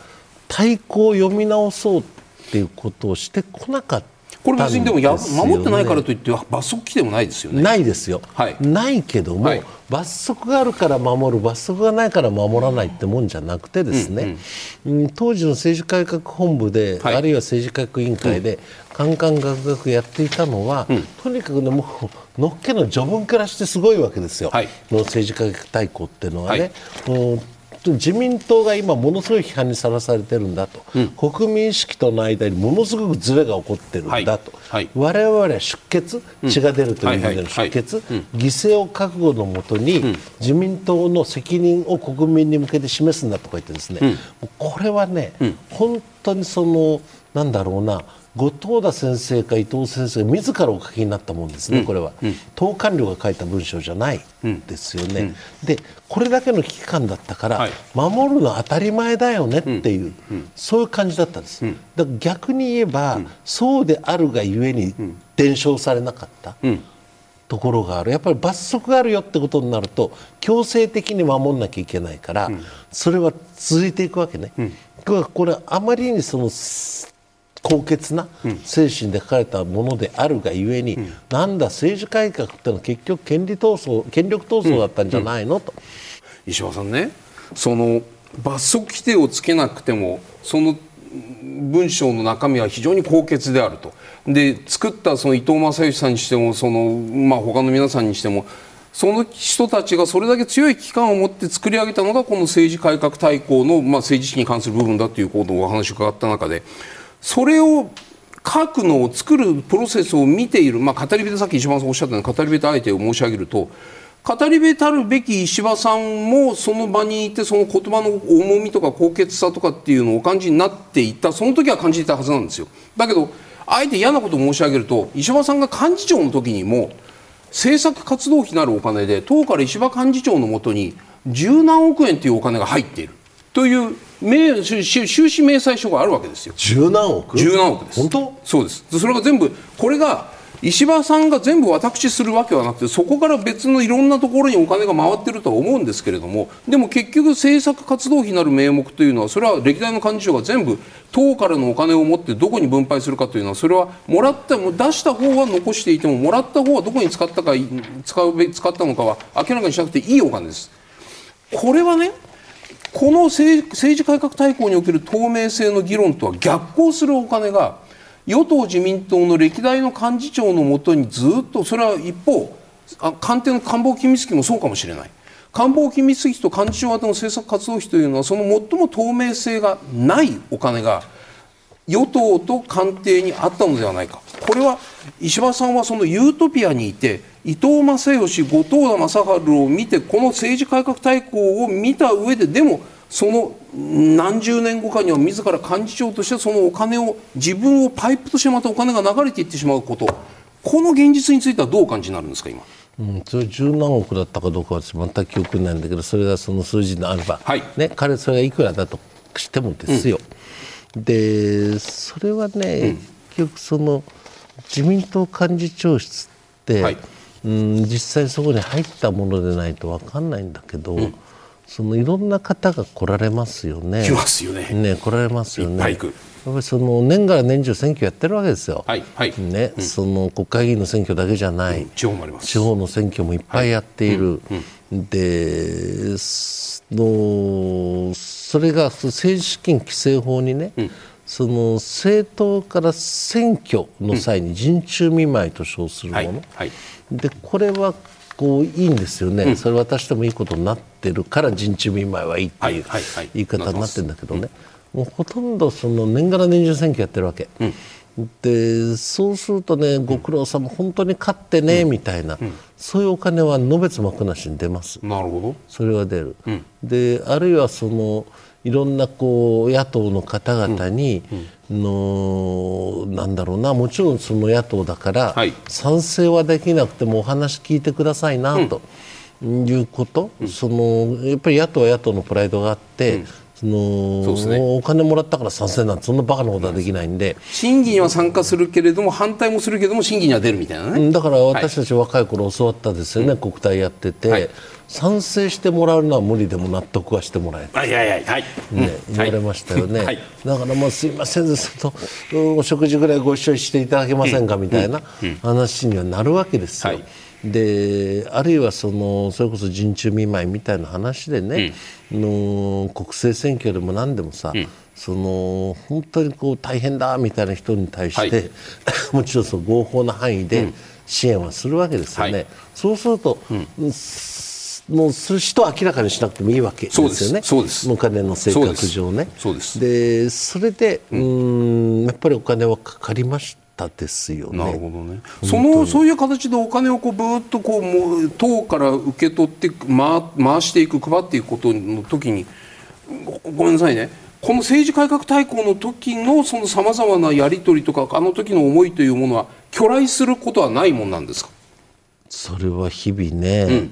対抗を読み直そうっていうことをしてこなかったこれ別にでもや守ってないからといって罰則来てもないですよね。ないですよ。はい、ないけども、はい、罰則があるから守る罰則がないから守らないってもんじゃなくてですね、うん、うん、当時の政治改革本部で、はい、あるいは政治改革委員会で、カンカンガクガクやっていたのは、うん、とにかくねもうのっけの序文からしてすごいわけですよ、はい、の政治改革大綱っていうのはね。はい自民党が今ものすごい批判にさらされてるんだと、うん、国民意識との間にものすごくずれが起こってるんだと、はい。はい、我々は出血血が出るという意味での出血、犠牲を覚悟のもとに、自民党の責任を国民に向けて示すんだとか言ってですね、これはね、本当にそのなんだろうな後藤田先生か伊藤先生が自らお書きになったもんですね、うん、これは、うん、党官僚が書いた文章じゃないですよね、うん、でこれだけの危機感だったから、はい、守るの当たり前だよねっていう、そういう感じだったんです、だから逆に言えば、そうであるがゆえに伝承されなかった。ところがある。やっぱり罰則があるよってことになると強制的に守らなきゃいけないから、それは続いていくわけね。これあまりにその高潔な精神で書かれたものであるがゆえに、うん、なんだ政治改革ってのは結局権利闘争権力闘争だったんじゃないの、うん、と石破さんねその罰則規定をつけなくてもその文章の中身は非常に高潔であると。で作ったその伊藤正義さんにしてもその、まあ、他の皆さんにしてもその人たちがそれだけ強い危機感を持って作り上げたのがこの政治改革大綱の、まあ、政治史に関する部分だということをお話を伺った中でそれを書くのを作るプロセスを見ている、まあ、語り部でさっき石丸さんおっしゃったように語り部とあえてを申し上げると語り部たるべき石破さんもその場にいてその言葉の重みとか高潔さとかっていうのをお感じになっていた。その時は感じていたはずなんですよ。だけどあえて嫌なことを申し上げると石破さんが幹事長の時にも政策活動費なるお金で党から石破幹事長のもとに十何億円というお金が入っている。という名収収支明細書があるわけですよ。十何億？十何億です。本当？そうです。それが全部これが石破さんが全部私するわけはなくてそこから別のいろんなところにお金が回ってるとは思うんですけれどもでも結局政策活動費なる名目というのはそれは歴代の幹事長が全部党からのお金を持ってどこに分配するかというのはそれはもらったも出した方は残していてももらった方はどこに使ったか使うべ使ったのかは明らかにしなくていいお金です。これはねこの政治改革大綱における透明性の議論とは逆行するお金が与党・自民党の歴代の幹事長のもとにずっとそれは一方あ官邸の官房機密費もそうかもしれない。官房機密費と幹事長宛の政策活動費というのはその最も透明性がないお金が与党と官邸にあったのではないか。これは石破さんはそのユートピアにいて伊藤正義後藤田正治を見てこの政治改革大綱を見た上ででもその何十年後かには自ら幹事長としてそのお金を自分をパイプとしてまたお金が流れていってしまうこと。この現実についてはどうお感じになるんですか今。うん、それ十何億だったかどうかは全く記憶ないんだけどそれがその数字であれば、はい。ね、彼それがいくらだとしてもですよ、でそれはね、結局その自民党幹事長室って、はい。うん、実際そこに入ったものでないと分かんないんだけど、そのいろんな方が来られますよね。来ますよね。ね来られますよね。いっぱい行く。やっぱりその年がら年中選挙やってるわけですよ。はい。はい。ね、その国会議員の選挙だけじゃない。地方もあります。地方の選挙もいっぱいやっている、でそのそれが政治資金規正法にね、その政党から選挙の際に陣中見舞いと称するもはいの、はい。でこれはこういいんですよね、それ渡してもいいことになってるから陣中見舞いはいいっていう言い方になってるんだけどね、もうほとんどその年がら年中選挙やってるわけ、でそうするとねご苦労様本当に勝ってね、みたいな、そういうお金はのべつ幕なしに出ます。なるほど。それは出る、であるいはそのいろんなこう野党の方々に、のなんだろうなもちろんその野党だから、はい。賛成はできなくてもお話聞いてくださいな、ということ、そのやっぱり野党は野党のプライドがあって、そのそうですね。お金もらったから賛成なんてそんなバカなことはできないんで、審議には参加するけれども反対もするけれども審議には出るみたいなね、だから私たち若い頃教わったですよね、国体やってて、はい。賛成してもらうのは無理でも納得はしてもらえる。はいはいはいはい、ね、言われましたよね、はい。だからもうすいませんですとうんお食事ぐらいご一緒していただけませんかみたいな話にはなるわけですよ。はいであるいはそのそれこそ陣中見舞いみたいな話でね、の国政選挙でも何でもさ、その本当にこう大変だみたいな人に対して、はい。[LAUGHS] もちろんその合法な範囲で支援はするわけですよね。はい。そうすると、もうする人は明らかにしなくてもいいわけですよね。そうです。そうです。お金の性格上ね。そうです。でそれで、うーん、やっぱりお金はかかりましたですよね。なるほどね。そのそういう形でお金をこうぶーっとこうもう党から受け取って回回していく配っていくことの時にごごめんなさいね。この政治改革大綱の時のそのさまざまなやり取りとかあの時の思いというものは巨来することはないもんなんですか？それは日々ね、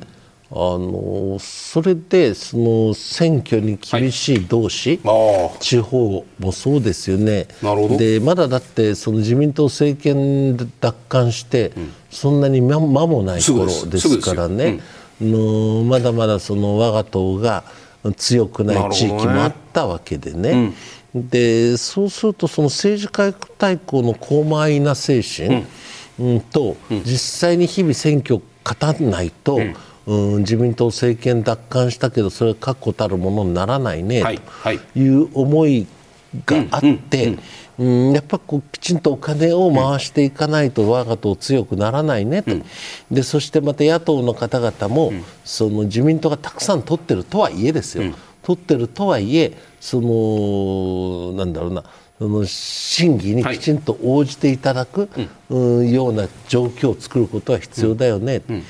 あのそれでその選挙に厳しい同士、ああ。地方もそうですよね。でまだだってその自民党政権奪還して、そんなに間間もない頃でですすからね。のまだまだその我が党が強くない地域もあったわけでね。でそうするとその政治改革大綱の高邁な精神、うん。と、実際に日々選挙勝たないと、うん自民党政権奪還したけどそれは確固たるものにならないね、はいはい。という思いがあって、うんやっぱこうきちんとお金を回していかないと我が党強くならないねと、でそしてまた野党の方々も、その自民党がたくさん取ってるとはいえですよ、取ってるとはいえそのなんだろうなその審議にきちんと応じていただく、うん。ような状況を作ることは必要だよね、と。いう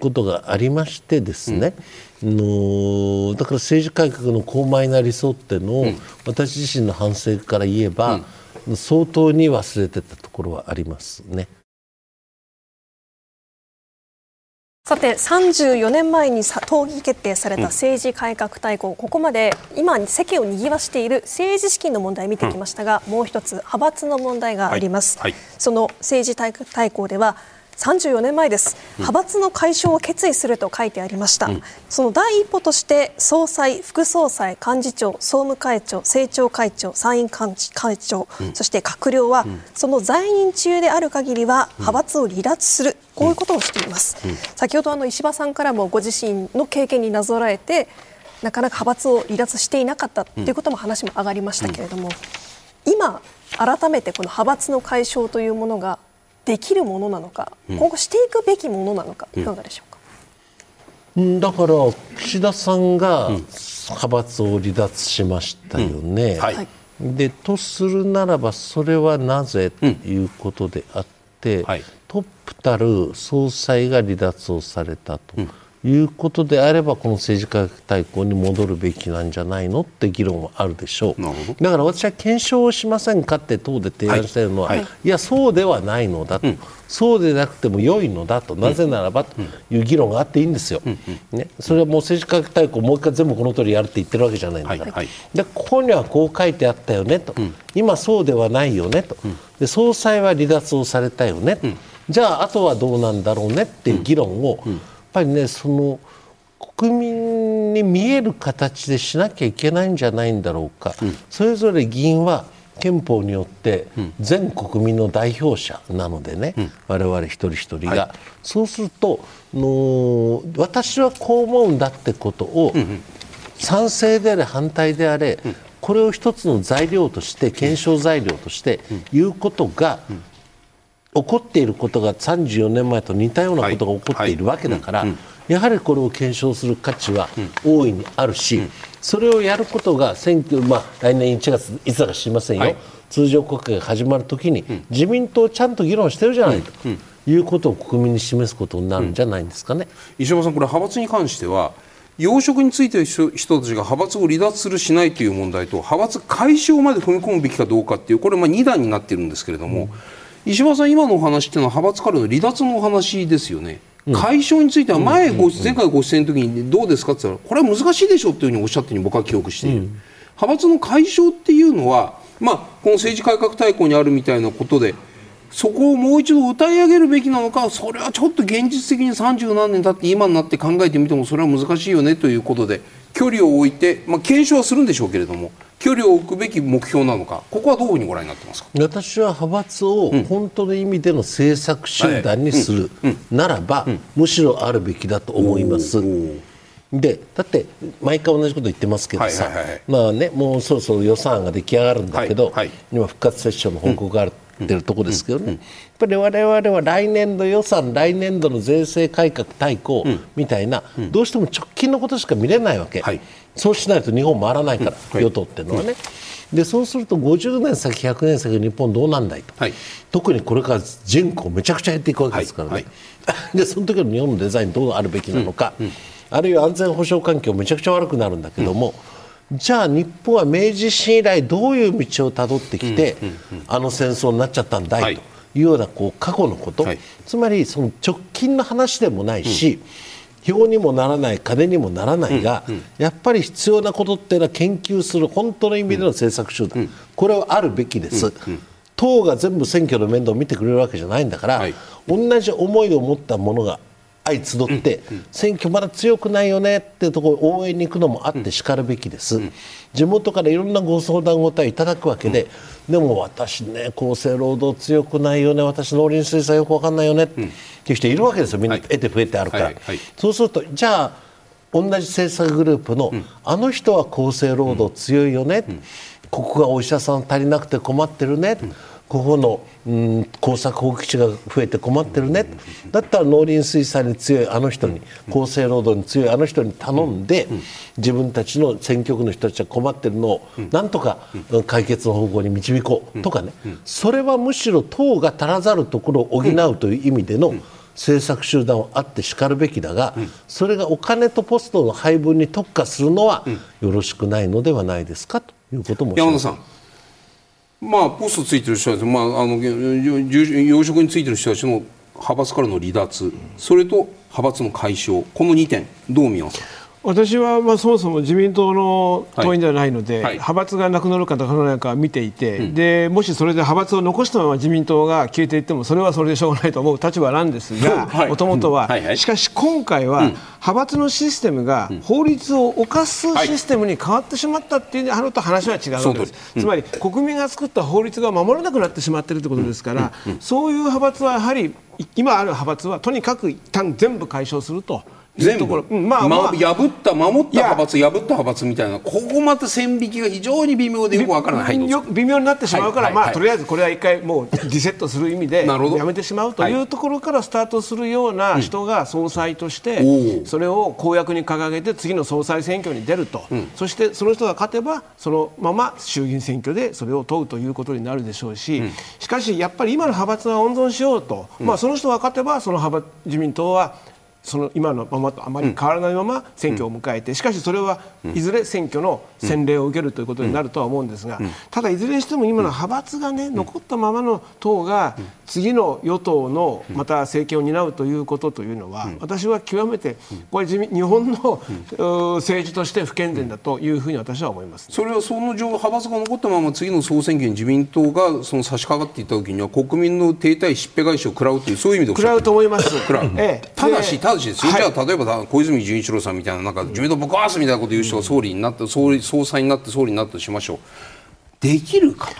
ことがありましてですね、のだから政治改革の高邁な理想っていうのを、私自身の反省から言えば、相当に忘れてたところはありますね。さて34年前に党議決定された政治改革大綱、ここまで今世間をにぎわしている政治資金の問題を見てきましたが、もう一つ派閥の問題があります、はい。はい、その政治大綱では34年前です、派閥の解消を決意すると書いてありました、うん、その第一歩として総裁、副総裁、幹事長、総務会長、政調会長、参院幹事会長、うん、そして閣僚は、うん、その在任中である限りは派閥を離脱する、こういうことをしています、先ほどあの石破さんからもご自身の経験になぞらえてなかなか派閥を離脱していなかったということも話も上がりましたけれども、今改めてこの派閥の解消というものができるものなのか、今後していくべきものなのか、いかがでしょうか？うん、だから岸田さんが派閥を離脱しましたよね。はい、でとするならばそれはなぜということであって、はい、トップたる総裁が離脱をされたと。いうことであればこの政治改革大綱に戻るべきなんじゃないのって議論はあるでしょう。だから私は検証をしませんかって党で提案しているのは、はい。はい、いやそうではないのだと、うん、そうでなくても良いのだと。なぜならばという議論があっていいんですよ、ね、それはもう政治改革大綱もう一回全部この通りやるって言ってるわけじゃないんだから、はい、でここにはこう書いてあったよねと、今そうではないよねと。で総裁は離脱をされたよね、じゃああとはどうなんだろうねっていう議論を、ぱりねその国民に見える形でしなきゃいけないんじゃないんだろうか、うん、それぞれ議員は憲法によって全国民の代表者なのでね、うん、我々一人一人が、はい、そうするとの私はこう思うんだってことを、賛成であれ反対であれ、これを一つの材料として検証材料として言うことが、起こっていることが34年前と似たようなことが起こっているわけだから、やはりこれを検証する価値は大いにあるし、それをやることが選挙、まあ、来年1月いつだか知りませんよ、はい、通常国会が始まるときに、自民党ちゃんと議論してるじゃないと、いうことを国民に示すことになるんじゃないんですかね、石破さん、これ派閥に関しては要職についている人たちが派閥を離脱するしないという問題と派閥解消まで踏み込むべきかどうかっていうこれまあ2段になっているんですけれども。うん石破さん、今のお話っていうのは派閥からの離脱のお話ですよね。解消については前ご、前回ご出演の時にどうですかって言ったらこれは難しいでしょっていうふうにおっしゃってる僕は記憶している、派閥の解消っていうのは、まあ、この政治改革大綱にあるみたいなことでそこをもう一度歌い上げるべきなのかそれはちょっと現実的に30何年経って今になって考えてみてもそれは難しいよねということで距離を置いて、まあ、検証はするんでしょうけれども距離を置くべき目標なのかここはどういうふうにご覧になってますか？私は派閥を本当の意味での政策集団にするならば、むしろあるべきだと思います。でだって毎回同じこと言ってますけどさ、まあね、もうそろそろ予算案が出来上がるんだけど、はいはい、今、復活セッションの報告がある。ってるところですけどね、やっぱり我々は来年度予算、来年度の税制改革大綱みたいな、どうしても直近のことしか見れないわけ、はい、そうしないと日本回らないから、うん、与党っていうのはね。でそうすると50年先、100年先日本どうなんだいと、はい、特にこれから人口めちゃくちゃ減っていくわけですからね、はい。はい、でその時の日本のデザインどうあるべきなのか、うん。うん、あるいは安全保障環境めちゃくちゃ悪くなるんだけども、うん、じゃあ日本は明治維新以来どういう道をたどってきて、あの戦争になっちゃったんだいとい。うようなこう過去のこと、つまりその直近の話でもないし、票にもならない金にもならないが、うんうん、やっぱり必要なことっていうのは研究する本当の意味での政策集団、うん、これはあるべきです、うんうん、党が全部選挙の面倒を見てくれるわけじゃないんだから、はい、同じ思いを持ったものが相集って、選挙まだ強くないよねっていうところ応援に行くのもあってしかるべきです、地元からいろんなご相談ご対いただくわけで、でも私ね厚生労働強くないよね私農林水産よく分かんないよね、っていう人いるわけですよ。みんな得て増えてあるから、はいはい。はい、そうするとじゃあ同じ政策グループの、あの人は厚生労働強いよね、ここがお医者さん足りなくて困ってるね、ここの、うん、耕作放棄地が増えて困ってるね、だったら農林水産に強いあの人に、厚生労働に強いあの人に頼んで、自分たちの選挙区の人たちが困ってるのを、なんとかうん。解決の方向に導こう。とかね、それはむしろ党が足らざるところを補うという意味での、政策集団はあってしかるべきだが、それがお金とポストの配分に特化するのはよろしくないのではないですか？ということも山田さんまあポストついてる人たち、まあ、あの要職についてる人たちの派閥からの離脱それと派閥の解消この2点どう見ますか？私はまあそもそも自民党の党員ではないので、はい。はい派閥がなくなるかなくなるか見ていて、でもしそれで派閥を残したまま自民党が消えていってもそれはそれでしょうがないと思う立場なんですが [LAUGHS] はい。もともとは、はいはい。しかし今回は、派閥のシステムが法律を犯すシステムに変わってしまったっていうのと話は違うわけです、つまり国民が作った法律が守らなくなってしまっているということですから、そういう派閥はやはり今ある派閥はとにかく一旦全部解消すると。いう全部、まあまあま破った守った派閥破った派閥みたいな。ここまた線引きが非常に微妙でよくわからない、はい微妙になってしまうから、まあ、はいはい。はいとりあえずこれは一回もうリセットする意味でやめてしまうとはい。いうところからスタートするような人が総裁としおてーそれを公約に掲げて次の総裁選挙に出ると、そしてその人が勝てばそのまま衆議院選挙でそれを問うということになるでしょうし、しかしやっぱり今の派閥は温存しようと、まあ、その人が勝てばその派閥自民党はその今のままとあまり変わらないまま選挙を迎えて、しかしそれはいずれ選挙の洗礼を受けるということになるとは思うん。ですが、ただいずれにしても今の派閥がね、残ったままの党が次の与党のまた政権を担うということというのは、私は極めてこれ日本の、う政治として不健全だというふうに私は思います。それはその状派閥が残ったまま次の総選挙に自民党がその差し掛かっていった時には国民の停滞しっぺ返しを食らうというそういう意味で食らうと思います。食らう。ええ。ただし、でただしですよ、はい。じゃあ例えばだ小泉純一郎さんみたいななんか自民党ぶっ壊すみたいなこと言う人が総理になって総理総裁になって総理になったとしましょう。できるか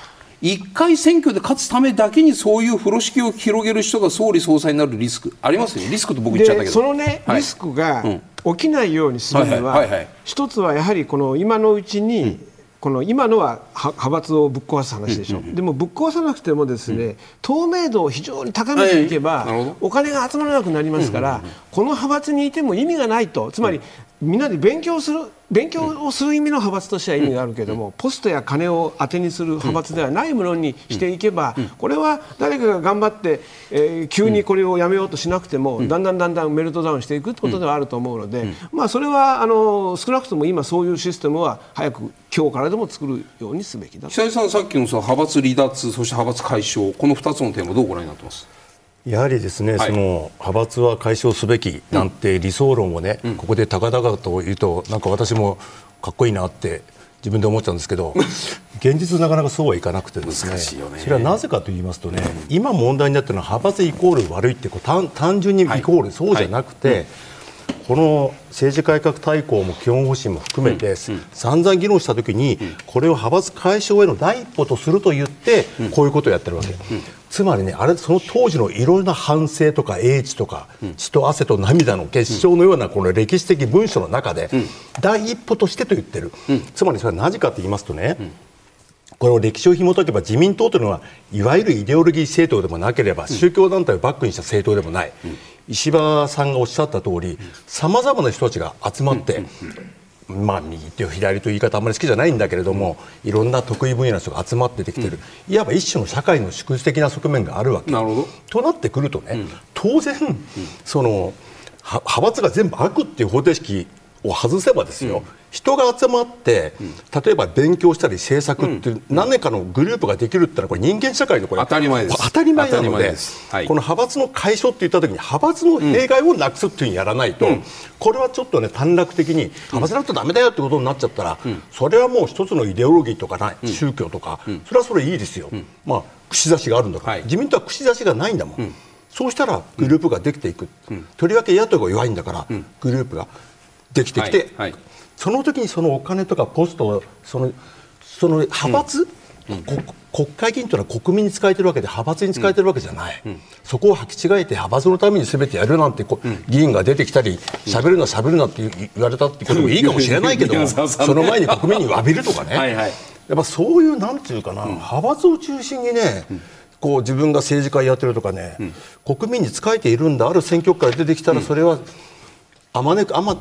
一回選挙で勝つためだけにそういう風呂敷を広げる人が総理総裁になるリスクありますよね。リスクと僕言っちゃったけでど。そのね、はいリスクがうん。起きないようにするには、一つはやはりこの今のうちに、この今のはは派閥をぶっ壊す話でしょ、でもぶっ壊さなくてもですね、透明度を非常に高めていけば、お金が集まらなくなりますから、この派閥にいても意味がないと。つまり、みんなで勉強する勉強をする意味の派閥としては意味があるけれども、ポストや金を当てにする派閥ではないものにしていけば、これは誰かが頑張って、えー急にこれをやめようとしなくても、だんだんだんだんメルトダウンしていくということではあると思うので、まあ、それはあの少なくとも今そういうシステムは早く今日からでも作るようにすべきだと。久井さんさっきのさ派閥離脱そして派閥解消この2つのテーマどうご覧になってます？やはりですね、はい。その派閥は解消すべきなんて理想論をね、ここで高々と言うとなんか私もかっこいいなって自分で思っちゃうんですけど現実なかなかそうはいかなくてですねね。それはなぜかと言いますとね、今問題になっているのは派閥イコール悪いってこう単単純にイコール、そうじゃなくて、この政治改革大綱も基本方針も含めて、散々議論したときに、これを派閥解消への第一歩とすると言って、こういうことをやってるわけ、つまりね、あれその当時のいろいろな反省とか英知とか、血と汗と涙の結晶のようなこの歴史的文書の中で、第一歩としてと言ってる、つまりそれはなぜかと言いますとね、これを歴史を紐解けば自民党というのはいわゆるイデオロギー政党でもなければ宗教団体をバックにした政党でもない、石破さんがおっしゃった通りさまざまな人たちが集まって、まあ、右と左という言い方あんまり好きじゃないんだけれどもいろんな得意分野の人が集まってできてる、いわば一種の社会の縮図的な側面があるわけ。なるほど。となってくるとね、当然、そのは派閥が全部悪っていう方程式を外せばですよ、人が集まって、例えば勉強したり政策っていう何年かのグループができるってのはこれ人間社会のこれ当たり前です。当たり前なのではい。この派閥の解消って言った時に派閥の弊害をなくすっていうふうにやらないと、これはちょっとね短絡的に派閥だとダメだよってことになっちゃったら、それはもう一つのイデオロギーとかない、宗教とか、それはそれいいですよ、まあ串刺しがあるんだから、はい。自民党は串刺しがないんだもん、そうしたらグループができていく、とりわけ野党が弱いんだから、グループができてきて、はいはい。その時にそのお金とかポストをそのその派閥、こ国会議員というのは国民に使えてるわけで派閥に使えてるわけじゃない、そこを履き違えて派閥のために全てやるなんてこう、議員が出てきたり喋るな喋るなって言言われたってこともいいかもしれないけどその前に国民に詫びるとかね。はいはい。やっぱそういうなんていうかな、派閥を中心にねこう自分が政治家やってるとかね、国民に仕えているんだある選挙区から出てきたらそれはあまねくあま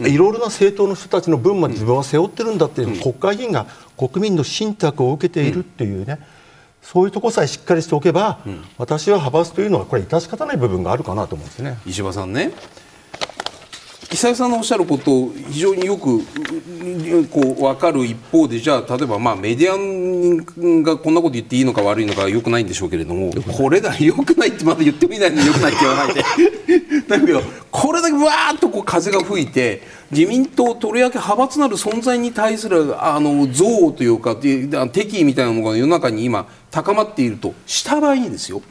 いろいろな政党の人たちの分まで自分は背負ってるんだっていう、国会議員が国民の信託を受けているっていうね、そういうところさえしっかりしておけば、私は派閥というのはこれ致し方ない部分があるかなと思うんですね。石破さんね久井さんのおっしゃることを非常によくうこう分かる一方でじゃあ例えばまあメディアがこんなこと言っていいのか悪いのかよくないんでしょうけれどもこれだよくないってまだ言ってもいないのによくないって言わ [LAUGHS] ないでだけどこれだけわーっとこう風が吹いて自民党とりわけ派閥なる存在に対するあの憎悪というか敵意みたいなものが世の中に今高まっているとした場合にですよ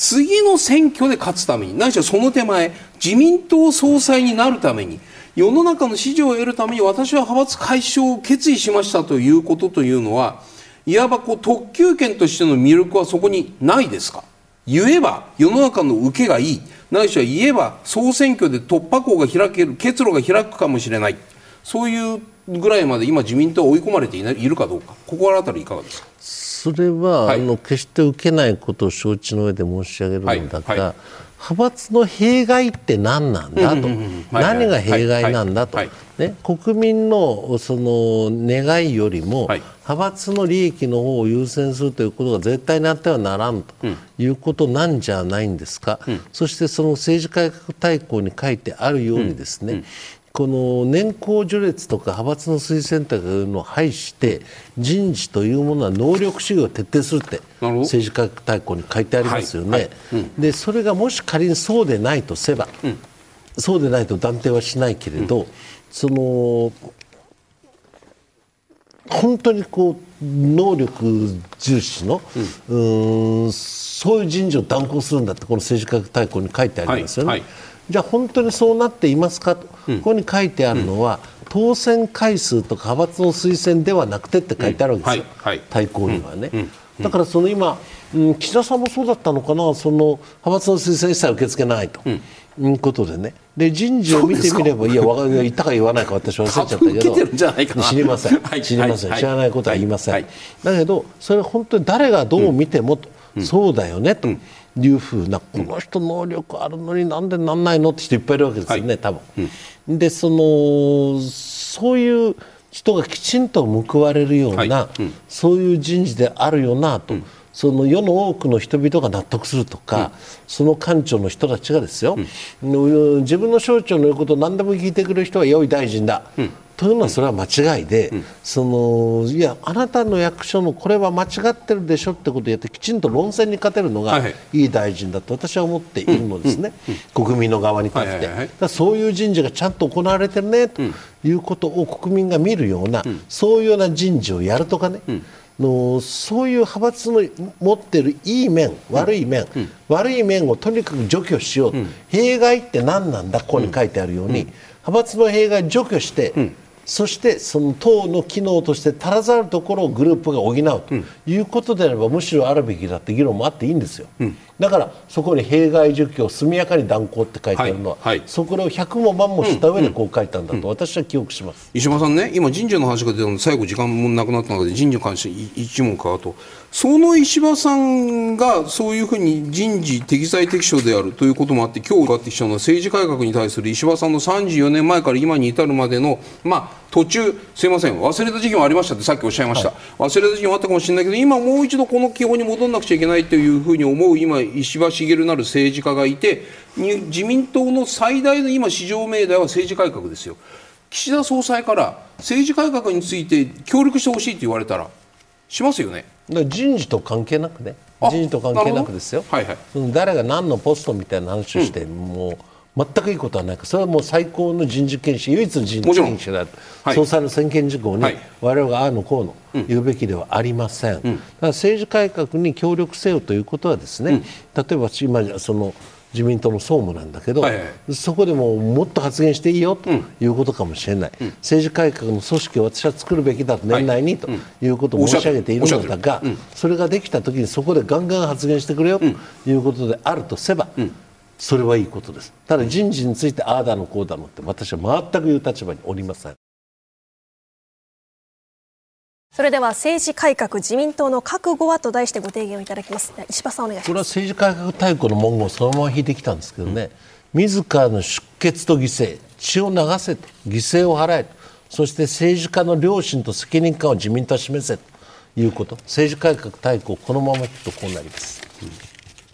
次の選挙で勝つためにないしはその手前自民党総裁になるために世の中の支持を得るために私は派閥解消を決意しましたということというのはいわばこう特急券としての魅力はそこにないですか？言えば世の中の受けがいい。ないしは言えば総選挙で突破口が開ける結露が開くかもしれない。そういうぐらいまで今自民党は追い込まれているかどうか。ここあたりいかがですか？それは、はい。あの決して受けないことを承知の上で申し上げるのだが、はい。はい。派閥の弊害って何なんだと、何が弊害なんだと、はい。ね、国民のその願いよりも、はい。派閥の利益の方を優先するということが絶対にあってはならんということなんじゃないんですか、そしてその政治改革大綱に書いてあるようにですね、この年功序列とか派閥の推薦とかいうのを排して人事というものは能力主義を徹底するって政治改革大綱に書いてありますよね、はい。はい。でそれがもし仮にそうでないとすれば、そうでないと断定はしないけれど、その本当にこう能力重視の、うーんそういう人事を断行するんだってこの政治改革大綱に書いてありますよね。はい。はいじゃあ本当にそうなっていますか？と、ここに書いてあるのは、当選回数とか派閥の推薦ではなくてって書いてあるわけですよ、うんはいはい。大綱にはね。だからその今、うん岸田さんもそうだったのかな、その派閥の推薦一切受け付けないと。いうことでね。で人事を見てみればいや言ったか言わないか私忘れちゃったけど。知りません、はい。知りません、はい。知らないことは言いません、はい。だけどそれ本当に誰がどう見てもと、そうだよねというふうな、この人能力あるのになんでなんないのって人いっぱいいるわけですよね、はい。多分、でそのそういう人がきちんと報われるような、はい。うん。そういう人事であるよなと、その世の多くの人々が納得するとか、その官庁の人たちがですよ、うん。自分の省庁の言うことを何でも聞いてくれる人は良い大臣だ、というのはそれは間違いで、そのいやあなたの役所のこれは間違ってるでしょってことをやってきちんと論戦に勝てるのがはいはい。大臣だと私は思っているのですね、国民の側に立って、はいはいはい。だからそういう人事がちゃんと行われてるねということを国民が見るような、そういうような人事をやるとかね、のそういう派閥の持っているいい面、悪い面、悪い面をとにかく除去しよう、弊害って何なんだ、ここに書いてあるように、派閥の弊害を除去して、そしてその党の機能として足らざるところをグループが補うということであれば、むしろあるべきだって議論もあっていいんですよ、だからそこに弊害除去を速やかに断行って書いてあるのは、はいはい。そこを100も万もした上でこう書いたんだと私は記憶します。石破さんね、今、人事の話が出たので、最後、時間もなくなった中で、人事に関してい一問伺うと、その石破さんがそういうふうに人事適材適所であるということもあって、今日伺ってきたのは、政治改革に対する石破さんの34年前から今に至るまでの、まあ、途中、すいません、忘れた時期もありましたって、さっきおっしゃいました、忘れた時期もあったかもしれないけど、今、もう一度この基本に戻らなくちゃいけないというふうに思う、今、石破茂なる政治家がいて、に自民党の最大の今、市場命題は政治改革ですよ。岸田総裁から政治改革について協力してほしいと言われたらしますよね。人事と関係なくねあ人事と関係なくですよ、はいはい誰が何のポストみたいな話をして、もう全くいいことはないそれはもう最高の人事研修唯一の人事もちろん。研修だと、はい。総裁の専権事項に、はい。我々がああのこうの言うべきではありません、だから政治改革に協力せよということはですね、例えば今その自民党の総務なんだけど、はいはい。そこでももっと発言していいよということかもしれない、政治改革の組織を私は作るべきだと年内にとい。うことを申し上げているのだが、それができたときにそこでガンガン発言してくれよということであるとすれば、それはいいことです。ただ人事についてああだのこうだのって私は全く言う立場におりません。それでは政治改革自民党の覚悟はと題してご提言をいただきます。石破さんお願いします。これは政治改革大綱の文言をそのまま引いてきたんですけどね、自らの出血と犠牲血を流せと犠牲を払えと。そして政治家の良心と責任感を自民党は示せということ。政治改革大綱このままいくとこうなります。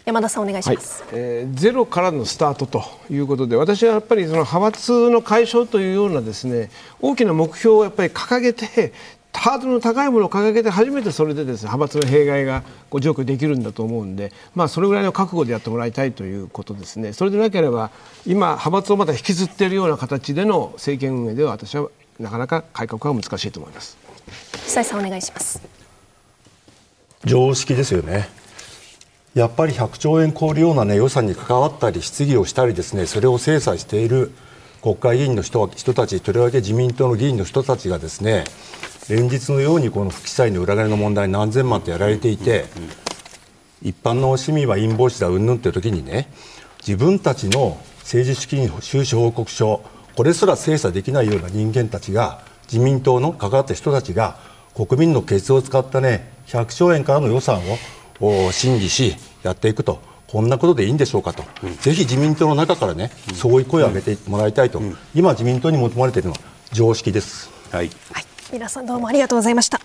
山田さんお願いします、はい、えー、ゼロからのスタートということで私はやっぱりその派閥の解消というようなですね大きな目標をやっぱり掲げてハードルの高いものを掲げて初めてそれでですね派閥の弊害がこう除去できるんだと思うんで、まあ、それぐらいの覚悟でやってもらいたいということですね。それでなければ今派閥をまだ引きずっているような形での政権運営では私はなかなか改革は難しいと思います。久井さんお願いします。常識ですよねやっぱり100兆円超えるような、ね、予算に関わったり質疑をしたりですねそれを精査している国会議員の人人たちとりわけ自民党の議員の人たちがですね連日のようにこの不記載の裏金の問題何千万とやられていて一般の市民はインボイスだうんぬんという時にね自分たちの政治資金収支報告書これすら精査できないような人間たちが自民党の関わった人たちが国民のケツを使ったね100兆円からの予算を審議しやっていくとこんなことでいいんでしょうかと、うん、ぜひ自民党の中からね、うん、そういう声を上げてもらいたいと、うん、今、自民党に求まれているのは常識です。はい、はい、皆さんどうもありがとうございました。